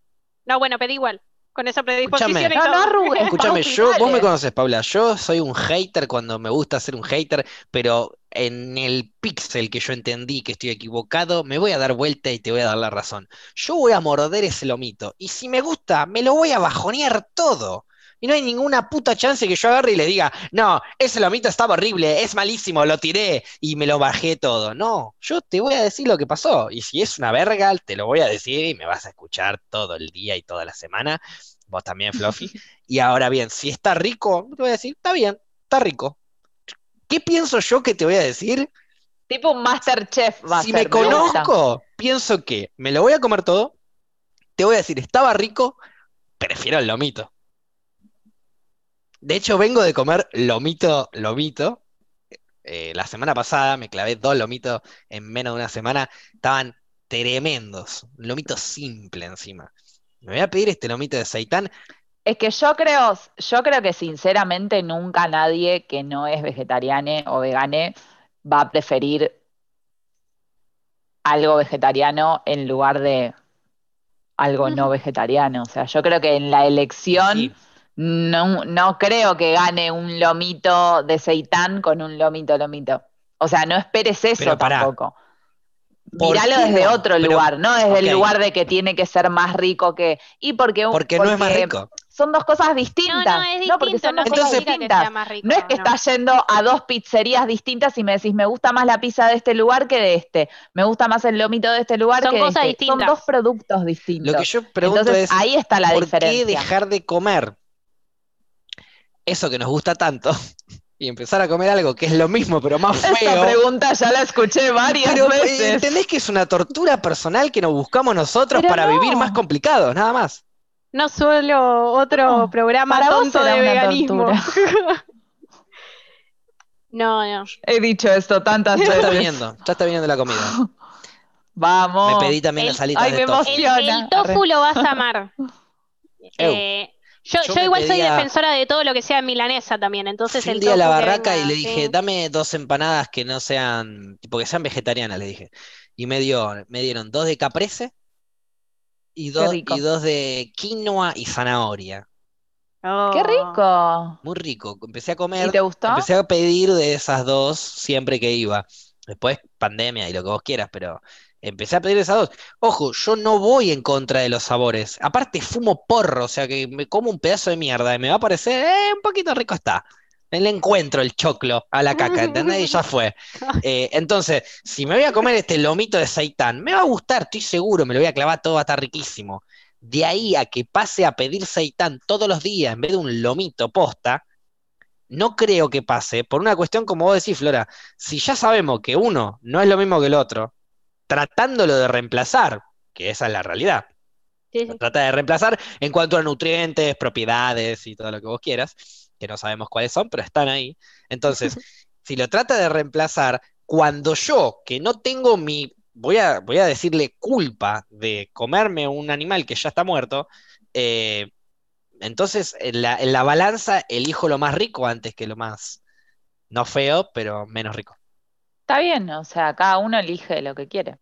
No, bueno, pedí igual. Con esa predisposición Escúchame. No, todo. no arrugues. Escúchame, Pauti, yo, vos me conoces, Paula, yo soy un hater cuando me gusta ser un hater, pero en el pixel que yo entendí que estoy equivocado, me voy a dar vuelta y te voy a dar la razón. Yo voy a morder ese lomito, y si me gusta, me lo voy a bajonear todo. Y no hay ninguna puta chance que yo agarre y le diga, no, ese lomito estaba horrible, es malísimo, lo tiré y me lo bajé todo. No, yo te voy a decir lo que pasó. Y si es una verga, te lo voy a decir y me vas a escuchar todo el día y toda la semana. Vos también, Fluffy. [laughs] Y ahora bien, si está rico, te voy a decir, está bien, está rico. ¿Qué pienso yo que te voy a decir? Tipo un Masterchef va a Si ser, me conozco, pienso que me lo voy a comer todo, te voy a decir, estaba rico, prefiero el lomito. De hecho, vengo de comer lomito, lomito. Eh, la semana pasada me clavé dos lomitos en menos de una semana. Estaban tremendos. Un lomito simple encima. Me voy a pedir este lomito de seitán. Es que yo creo, yo creo que sinceramente nunca nadie que no es vegetariano o vegane va a preferir algo vegetariano en lugar de algo no vegetariano. O sea, yo creo que en la elección Sí. no, no creo que gane un lomito de seitán con un lomito lomito. O sea, no esperes eso Pero pará. tampoco. ¿Por Míralo desde no? otro Pero- lugar, no desde el lugar de que tiene que ser más rico que. Y porque, un- Porque no es más porque rico. Son dos cosas No, distintas. no, es distinto, porque son no dos cosas distintas. sea más rico. No es que no. estás yendo a dos pizzerías distintas y me decís, me gusta más la pizza de este lugar que de este. Me gusta más el lomito de este lugar Son que de cosas este. Son distintas. dos productos distintos. Lo que yo pregunto Entonces, es, ahí está la ¿por diferencia. qué dejar de comer eso que nos gusta tanto [laughs] y empezar a comer algo que es lo mismo pero más Esta feo? pregunta ya la escuché varias Pero eh, veces. entendés que es una tortura personal que nos buscamos nosotros Pero para no. vivir más complicados, nada más. No solo otro No, programa tonto de veganismo. [laughs] No, no. He dicho esto tantas Ya está veces. viniendo, ya está viniendo la comida. Vamos. Me pedí también El- las alitas Ay, de me tofu. El, el tofu lo vas a amar. [laughs] Eh, yo, Yo igual soy defensora de todo lo que sea milanesa también, entonces Fui el día a la barraca y le sí. dije, dame dos empanadas que no sean, tipo que sean vegetarianas, le dije. Y me dio, me dieron dos de caprese y dos, y dos de quinoa y zanahoria. Oh. ¡Qué rico! Muy rico. Empecé a comer, ¿Y te gustó? empecé a pedir de esas dos siempre que iba. Después pandemia y lo que vos quieras, pero empecé a pedir de esas dos. Ojo, yo no voy en contra de los sabores. Aparte fumo porro, o sea que me como un pedazo de mierda y me va a parecer, eh, un poquito rico está. Le encuentro el choclo a la caca, ¿entendés? Y ya fue. [laughs] Eh, entonces, si me voy a comer este lomito de seitán, me va a gustar, estoy seguro, me lo voy a clavar todo, va a estar riquísimo. De ahí a que pase a pedir seitán todos los días en vez de un lomito posta, no creo que pase, por una cuestión como vos decís, Flora, si ya sabemos que uno no es lo mismo que el otro, tratándolo de reemplazar, que esa es la realidad, Sí, sí. lo trata de reemplazar en cuanto a nutrientes, propiedades y todo lo que vos quieras, que no sabemos cuáles son, pero están ahí. Entonces, [laughs] si lo trata de reemplazar, cuando yo, que no tengo mi, voy a, voy a decirle culpa de comerme un animal que ya está muerto, eh, entonces en la, en la balanza elijo lo más rico antes que lo más, no feo, pero menos rico. Está bien, o sea, cada uno elige lo que quiere.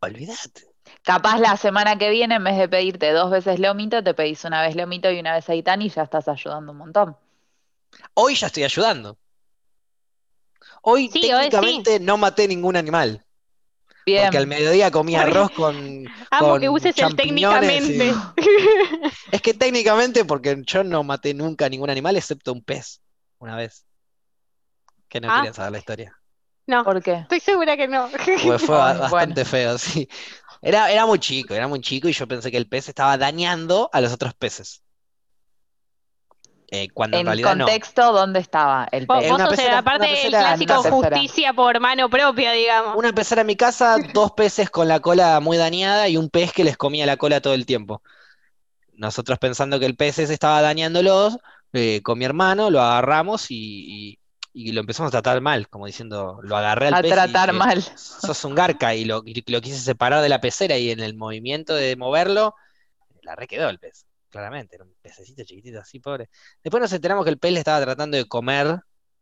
Olvídate. Capaz la semana que viene, en vez de pedirte dos veces lomito, te pedís una vez lomito y una vez seitán y ya estás ayudando un montón. Hoy ya estoy ayudando. Hoy Sí, hoy sí. técnicamente no maté ningún animal. Bien. Porque al mediodía comí arroz con, Amo con que uses el y- técnicamente. Es que técnicamente, porque yo no maté nunca ningún animal excepto un pez, una vez. Que no Ah. querían saber la historia. No, ¿Por qué? Estoy segura que no. Porque fue bastante feo, sí. Era, era muy chico, era muy chico y yo pensé que el pez estaba dañando a los otros peces. Eh, cuando en, En realidad no. contexto, ¿dónde estaba el Vos, pez? Vos una sos el- aparte el clásico justicia por mano propia, digamos. Una pecera en mi casa, dos peces con la cola muy dañada y un pez que les comía la cola todo el tiempo. Nosotros pensando que el pez ese estaba dañándolos, eh, con mi hermano lo agarramos y, y- lo empezamos a tratar mal, como diciendo, lo agarré al A pez tratar dije, mal. [laughs] sos un garca y lo, y lo quise separar de la pecera y en el movimiento de moverlo, la re quedó el pez, claramente, era un pececito chiquitito así, pobre. Después nos enteramos que el pez le estaba tratando de comer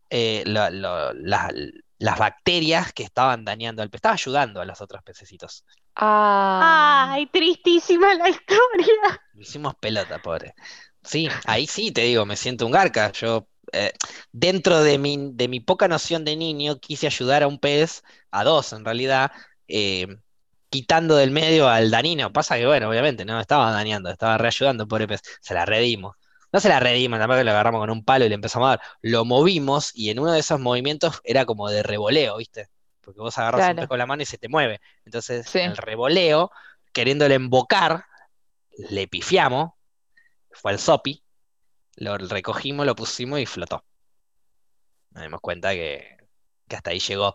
eh, lo- lo- la- las bacterias que estaban dañando al pez, estaba ayudando a los otros pececitos. Ah. Ay, tristísima la historia. Lo hicimos pelota, pobre. Sí, ahí sí te digo, me siento un garca. Yo, eh, dentro de mi, de mi poca noción de niño, quise ayudar a un pez, a dos en realidad, eh, quitando del medio al danino. Pasa que, bueno, obviamente, no estaba dañando, estaba reayudando, pobre pez. Se la redimos. No se la redimos, tampoco lo agarramos con un palo y le empezamos a dar. Lo movimos y en uno de esos movimientos era como de revoleo, ¿viste? Porque vos agarras un pez con la mano y se te mueve. Entonces, Sí. el revoleo, queriéndole embocar, le pifiamos, fue al sopi, lo recogimos, lo pusimos y flotó. Nos dimos cuenta que, hasta ahí llegó.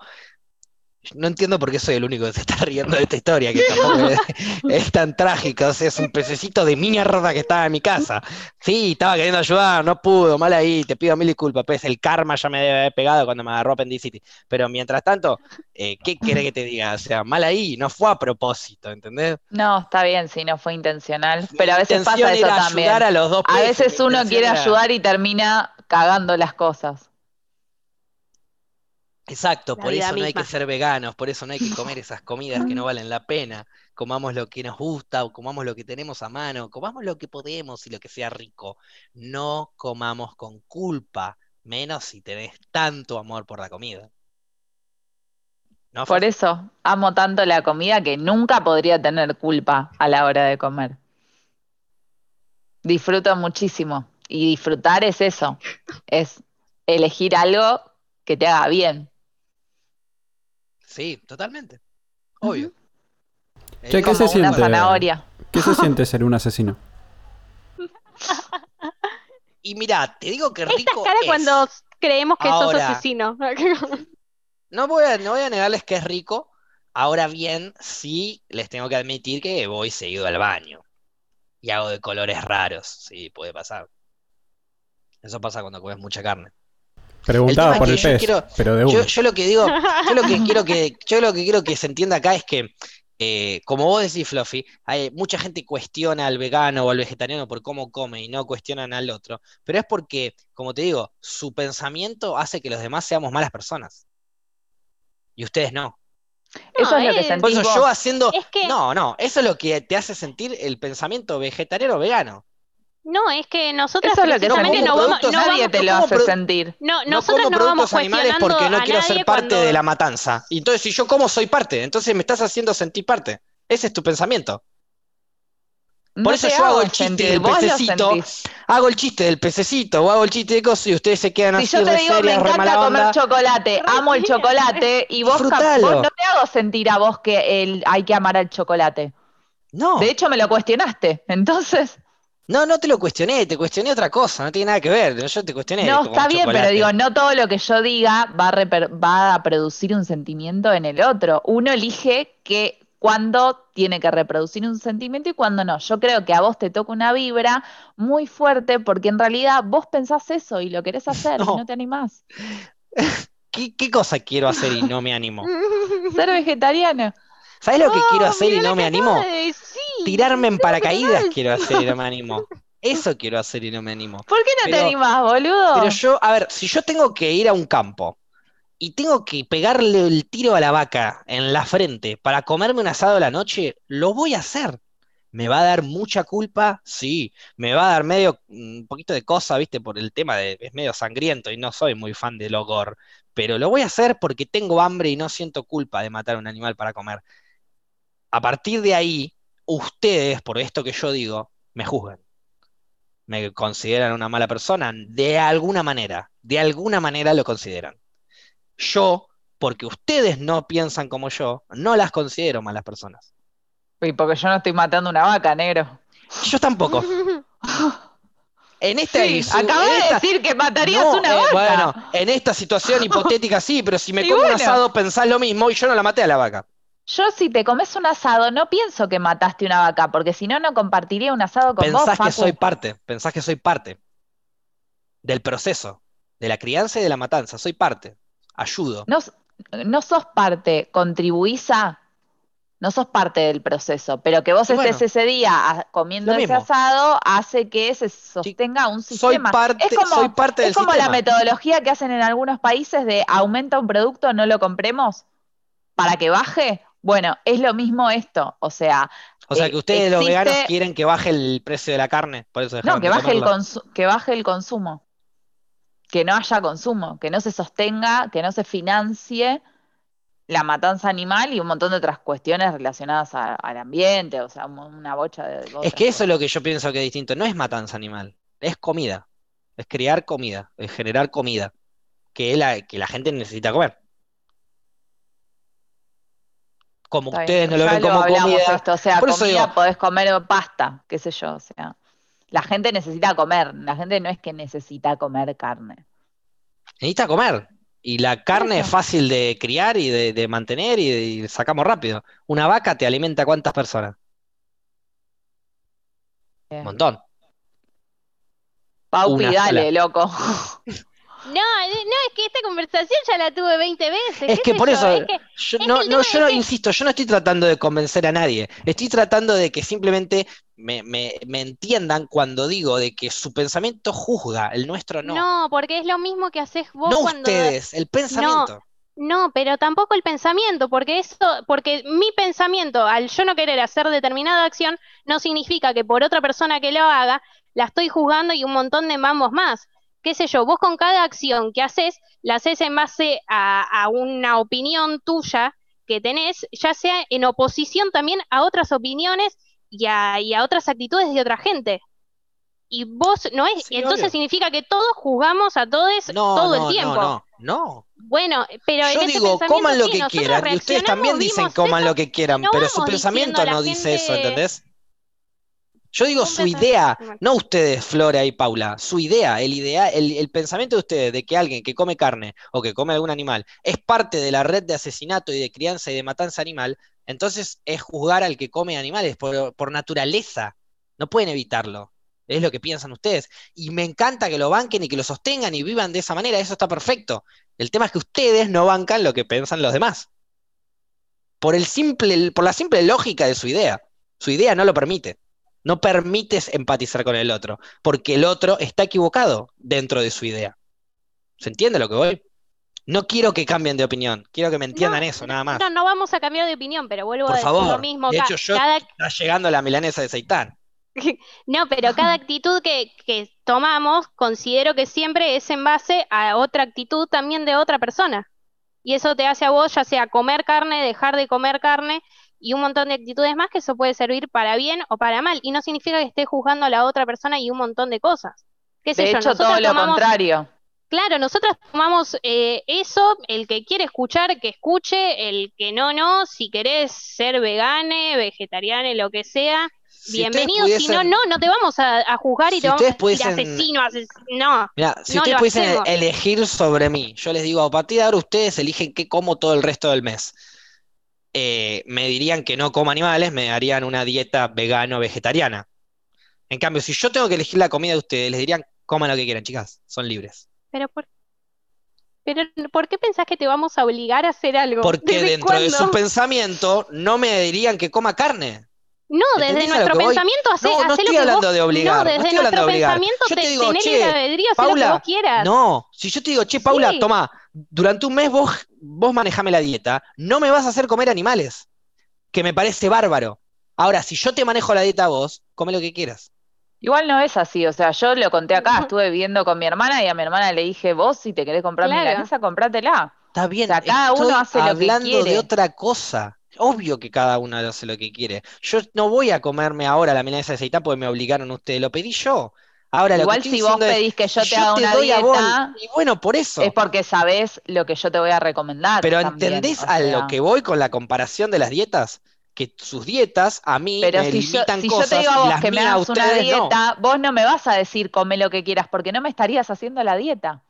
No entiendo por qué soy el único que se está riendo de esta historia, que tampoco es, [laughs] es tan trágica. O sea, es un pececito de mierda que estaba en mi casa. Sí, estaba queriendo ayudar, no pudo, mal ahí, te pido mil disculpas, pues el karma ya me debe haber pegado cuando me agarró apendicitis. Pero mientras tanto, eh, ¿qué querés que te diga? O sea, mal ahí, no fue a propósito, ¿entendés? No, está bien si no fue intencional, Mi pero a veces pasa eso también. a los dos A peces, veces uno quiere era- ayudar y termina cagando las cosas. Exacto, La por eso no hay que ser veganos, por eso no hay que comer [laughs] esas comidas que no valen la pena. Comamos lo que nos gusta, o comamos lo que tenemos a mano, comamos lo que podemos y lo que sea rico. No comamos con culpa, menos si tenés tanto amor por la comida. ¿No, Por eso amo tanto la comida que nunca podría tener culpa a la hora de comer. Disfruto muchísimo. Y disfrutar es eso, es elegir algo que te haga bien. Sí, totalmente. Obvio. Che, El ¿qué se siente? zanahoria. ¿Qué se siente ser un asesino? [laughs] Y mira, te digo que Esta rico cara es. cuando creemos que sos Ahora. asesino. [laughs] No voy a, no voy a negarles que es rico. Ahora bien, sí les tengo que admitir que voy seguido al baño. Y hago de colores raros. Sí, puede pasar. Eso pasa cuando comes mucha carne. Preguntaba El por el pez, quiero- pero de Yo, uno. yo lo que digo, [laughs] yo lo que quiero que, yo lo que quiero que se entienda acá es que, eh, como vos decís, Fluffy, hay, mucha gente cuestiona al vegano o al vegetariano por cómo come y no cuestionan al otro. Pero es porque, como te digo, su pensamiento hace que los demás seamos malas personas. Y ustedes no. Eso es lo que es- Por sentís eso vos. yo haciendo. Es que- No, no, eso es lo que te hace sentir el pensamiento vegetariano o vegano. No, es que nosotras Eso es lo que como no vamos, no Nadie vamos- te no lo hace sentir. no, No nosotras como no vamos productos animales porque no quiero ser parte cuando- de la matanza. Y entonces, si yo como, soy parte. Entonces me estás haciendo sentir parte. Ese es tu pensamiento. No Por eso yo hago el chiste sentir, del pececito. Hago el chiste del pececito o hago el chiste de cosas y ustedes se quedan Si así yo te digo, me serias, re encanta comer onda. chocolate, amo el chocolate, y vos, vos no te hago sentir a vos que el, hay que amar al chocolate. No, De hecho, me lo cuestionaste. Entonces, no, no te lo cuestioné, te cuestioné otra cosa, no tiene nada que ver. Yo te cuestioné. no, está bien, pero digo, no todo lo que yo diga va a, reper- va a producir un sentimiento en el otro. Uno elige que cuándo tiene que reproducir un sentimiento y cuándo no. Yo creo que a vos te toca una vibra muy fuerte porque en realidad vos pensás eso y lo querés [laughs] hacer No. y no te animás. [laughs] ¿Qué, qué cosa quiero hacer y no me animo? [laughs] Ser vegetariano. ¿Sabes lo que Oh, quiero hacer y no me animo? decir. Tirarme en paracaídas quiero hacer y no me animo. [laughs] Eso quiero hacer y no me animo. ¿Por qué no te animás, boludo? Pero yo, a ver, si yo tengo que ir a un campo y tengo que pegarle el tiro a la vaca en la frente para comerme un asado a la noche, lo voy a hacer. ¿Me va a dar mucha culpa? Sí. ¿Me va a dar medio, un poquito de cosa, viste, por el tema de, es medio sangriento y no soy muy fan del gore, pero lo voy a hacer porque tengo hambre y no siento culpa de matar a un animal para comer. A partir de ahí, ustedes, por esto que yo digo, me juzgan. Me consideran una mala persona, de alguna manera, de alguna manera lo consideran. Yo, porque ustedes no piensan como yo, no las considero malas personas. Y porque yo no estoy matando una vaca, negro. Yo tampoco. [laughs] En esta, Sí, acabas en de decir que matarías No, una eh, vaca. bueno, en esta situación [laughs] hipotética sí, pero si me Y como un asado pensás lo mismo y yo no la maté a la vaca. Yo si te comes un asado no pienso que mataste una vaca, porque si no, no compartiría un asado con vos, Pensás que soy parte, pensás que soy parte del proceso, de la crianza y de la matanza, soy parte, ayudo. No, no sos parte, contribuís a... No sos parte del proceso, pero que vos Y estés bueno, ese día comiendo ese mismo. asado hace que se sostenga un Soy sistema. parte, es como, soy parte es del como la metodología que hacen en algunos países de aumenta un producto, no lo compremos para que baje. Bueno, es lo mismo esto. O sea, O sea eh, que ustedes los veganos quieren que baje el precio de la carne, por eso No, que baje, el que baje el consumo. Que no haya consumo, que no se sostenga, que no se financie la matanza animal y un montón de otras cuestiones relacionadas a- al ambiente, o sea, un- una bocha de Es que eso es lo que yo pienso que es distinto. No es matanza animal, es comida. Es crear comida, es generar comida que la, que la gente necesita comer. Como Está ustedes bien, no lo ven como comida, esto, o sea, por eso comida digo- podés comer pasta, qué sé yo, o sea, la gente necesita comer, la gente no es que necesita comer carne. necesita comer. Y la carne es fácil de criar y de, de mantener y, de- y sacamos rápido. Una vaca te alimenta a cuántas personas? Un montón. Paupi, dale, sola. loco. [laughs] No, no, es que esta conversación ya la tuve 20 veces. Es que por yo, eso, es que- yo es no, no, yo no, insisto, yo no estoy tratando de convencer a nadie, estoy tratando de que simplemente me, me- me entiendan cuando digo de que su pensamiento juzga, el nuestro no. No, porque es lo mismo que haces vos No cuando... ustedes, el pensamiento. No, pero tampoco el pensamiento, porque eso, porque mi pensamiento, al yo no querer hacer determinada acción, no significa que por otra persona que lo haga, la estoy juzgando y un montón de mambos más. Qué sé yo, vos con cada acción que haces, la haces en base a, a una opinión tuya que tenés, ya sea en oposición también a otras opiniones y a, y a otras actitudes de otra gente. Y vos no es, Sí, entonces obvio. significa que todos juzgamos a todos No, todo no, el tiempo. no, no, no. Bueno, pero Yo digo, coman lo sí, que quieran. Y ustedes también dicen coman eso, lo que quieran, pero su pensamiento no dice eso, ¿entendés? Yo digo su idea, no ustedes, Flora y Paula, su idea, el idea, el, el pensamiento de ustedes de que alguien que come carne o que come algún animal es parte de la red de asesinato y de crianza y de matanza animal, entonces es juzgar al que come animales por, por naturaleza. No pueden evitarlo. Es lo que piensan ustedes. Y me encanta que lo banquen y que lo sostengan y vivan de esa manera. Eso está perfecto. El tema es que ustedes no bancan lo que piensan los demás. Por el simple, por la simple lógica de su idea. Su idea no lo permite. No permites empatizar con el otro, porque el otro está equivocado dentro de su idea. ¿Se entiende lo que voy? No quiero que cambien de opinión, quiero que me entiendan No, eso, nada más. No, no vamos a cambiar de opinión, pero vuelvo Por a decir favor. lo mismo. De hecho, yo- cada, Está llegando la milanesa de seitán. [laughs] no, pero cada actitud que, que tomamos, considero que siempre es en base a otra actitud también de otra persona. Y eso te hace a vos, ya sea comer carne, dejar de comer carne y un montón de actitudes más que eso puede servir para bien o para mal. Y no significa que estés juzgando a la otra persona y un montón de cosas. ¿Qué sé De yo? hecho, todo lo tomamos- contrario. Claro, nosotras tomamos eh, eso, el que quiere escuchar, que escuche, el que no, no, si querés ser vegane, vegetariana, lo que sea, Si bienvenido, si no, no, no te vamos a, a juzgar y Si te vamos a decir pudiesen- asesino, asesino, no. Mirá, si No ustedes pudiesen hacemos. elegir sobre mí, yo les digo, a partir de ahora ustedes eligen qué como todo el resto del mes. Eh, me dirían que no como animales, me darían una dieta vegano-vegetariana. En cambio, si yo tengo que elegir la comida de ustedes, les dirían, coman lo que quieran, chicas, son libres. Pero por, pero ¿por qué pensás que te vamos a obligar a hacer algo? Porque ¿Desde dentro de su pensamiento no me dirían que coma carne. No, desde ¿Entendés a lo nuestro pensamiento hace, No, no hace estoy lo que hablando vos- de obligar, No, no desde estoy hablando nuestro de obligar. pensamiento Yo te te, digo, tenés che, libre albedrío, hacé lo que Paula, vos quieras. No, si yo te digo, che, Paula, Sí. toma, durante un mes vos, vos manejame la dieta, no me vas a hacer comer animales, que me parece bárbaro. Ahora, si yo te manejo la dieta a vos, come lo que quieras. Igual no es así, o sea, yo lo conté acá, estuve viviendo con mi hermana y a mi hermana le dije, vos si te querés comprar Claro. milanesa, comprátela. Está bien, O sea, cada uno estoy hace lo que hablando de quiere. otra cosa. Obvio que cada uno hace lo que quiere. Yo no voy a comerme ahora la milanesa de seitán porque me obligaron ustedes, lo pedí yo. Ahora, lo que Igual si vos pedís que yo te haga una doy a vos- dieta, y bueno, por eso. es porque sabés lo que yo te voy a recomendar Pero también, ¿entendés o a lo que voy con la comparación de las dietas? Que sus dietas a mí Pero me si yo, limitan si yo te digo a vos las que me hagas una no. dieta, vos no me vas a decir come lo que quieras, porque no me estarías haciendo la dieta.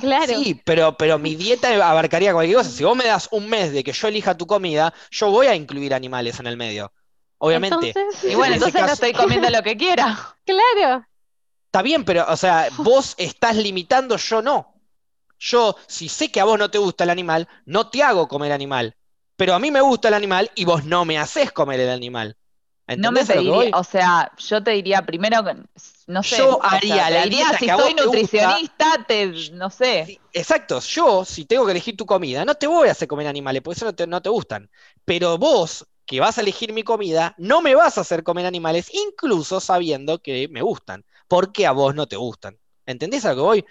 Claro. Sí, pero, pero mi dieta abarcaría cualquier cosa. Si vos me das un mes de que yo elija tu comida, yo voy a incluir animales en el medio. Obviamente. Entonces, Y bueno, En entonces no caso- estoy comiendo lo que quiera. claro. Está bien, pero, o sea, vos estás limitando, yo no. Yo, si sé que a vos no te gusta el animal, no te hago comer animal. Pero a mí me gusta el animal y vos no me haces comer el animal. No me pediría, o sea, yo te diría primero, que- no sé, Yo o sea, haría la diría si soy te gusta. nutricionista, te, no sé. Sí, Exacto, yo si tengo que elegir tu comida, no te voy a hacer comer animales, porque eso no te, no te gustan. Pero vos, que vas a elegir mi comida, no me vas a hacer comer animales, incluso sabiendo que me gustan, porque a vos no te gustan. ¿Entendés a lo que voy?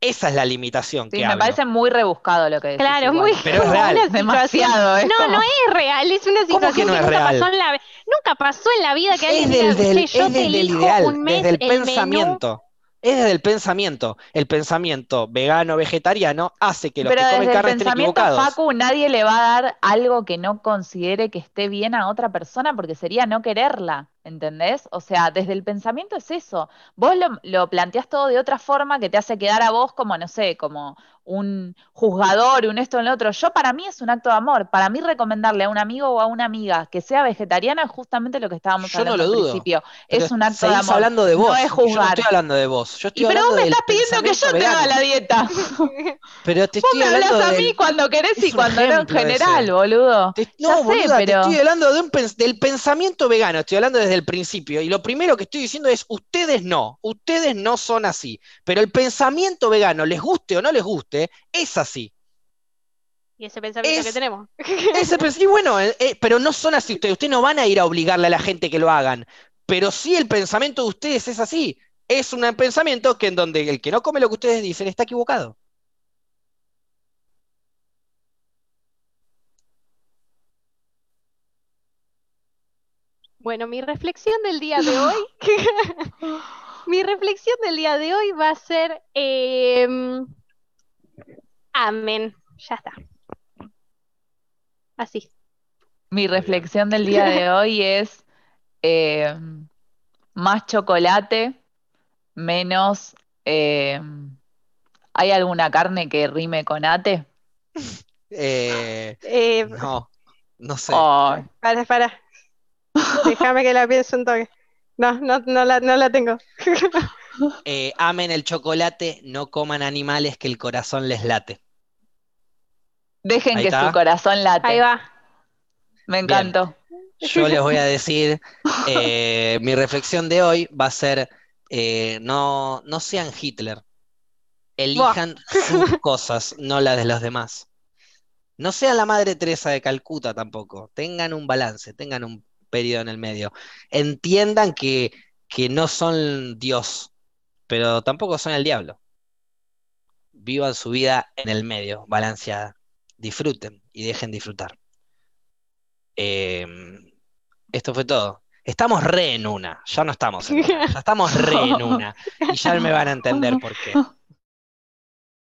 Esa es la limitación Sí, que me hablo. parece muy rebuscado lo que decís. Claro, igual. muy Pero es real. Demasiado, es No, como- no es real, es una ¿Cómo que situación no que, es nunca real? pasó en la nunca pasó en la vida que Es alguien diga, del, del- "Che, yo es te desde el elijo ideal, un mes desde el el menú". pensamiento. Es desde el pensamiento. El pensamiento vegano, vegetariano, hace que los Pero que comen desde el carne estén pensamiento, equivocados. Facu, nadie le va a dar algo que no considere que esté bien a otra persona porque sería no quererla, ¿entendés? O sea, desde el pensamiento es eso. Vos lo, lo planteás todo de otra forma que te hace quedar a vos como, no sé, como un juzgador, un esto, un lo otro. Yo para mí es un acto de amor. Para mí recomendarle a un amigo o a una amiga que sea vegetariana es justamente lo que estábamos Yo no hablando lo al dudo, principio. Pero Es un acto de amor. hablando de vos. No es y Yo no juzgar. estoy hablando de vos. Yo estoy Y pero vos me estás pidiendo que yo pensamiento te haga vegano. la dieta. [laughs] Pero te Vos me hablas hablando a del- mí cuando querés y cuando no en general, ese. boludo. Te- Ya no, sé, boluda, te pero- estoy hablando de un pens- del pensamiento vegano, estoy hablando desde el principio. Y lo primero que estoy diciendo es, ustedes no, ustedes no son así. Pero el pensamiento vegano, les guste o no les guste, es así. Y ese pensamiento Es- que tenemos. Ese y bueno, eh, eh, pero no son así ustedes. Ustedes no van a ir a obligarle a la gente que lo hagan. Pero sí el pensamiento de ustedes es así. Es un pensamiento que en donde el que no come lo que ustedes dicen está equivocado. Bueno, mi reflexión del día de hoy, [laughs] mi reflexión del día de hoy va a ser em, amén. Ya está. Así. Mi reflexión del día de hoy es eh, más chocolate, menos... eh, ¿hay alguna carne que rime con ate? Eh, Eh, no, no sé. Ay, para, para. Déjame que la piense un toque. No, no, no la, no la tengo. [laughs] Eh, amen el chocolate, no coman animales que el corazón les late. Dejen Ahí que está. su corazón late. Ahí va. Me encantó. Yo les voy a decir, [laughs] eh, mi reflexión de hoy va a ser, eh, no, no sean Hitler, elijan [laughs] sus cosas, no las de los demás. No sean la Madre Teresa de Calcuta tampoco, tengan un balance, tengan un periodo en el medio. Entiendan que, que no son Dios, pero tampoco son el diablo. Vivan su vida en el medio, balanceada. Disfruten y dejen disfrutar. Eh, esto fue todo. Estamos re en una, ya no estamos en una, ya estamos re en [laughs] una. Y ya me van a entender por qué. [laughs]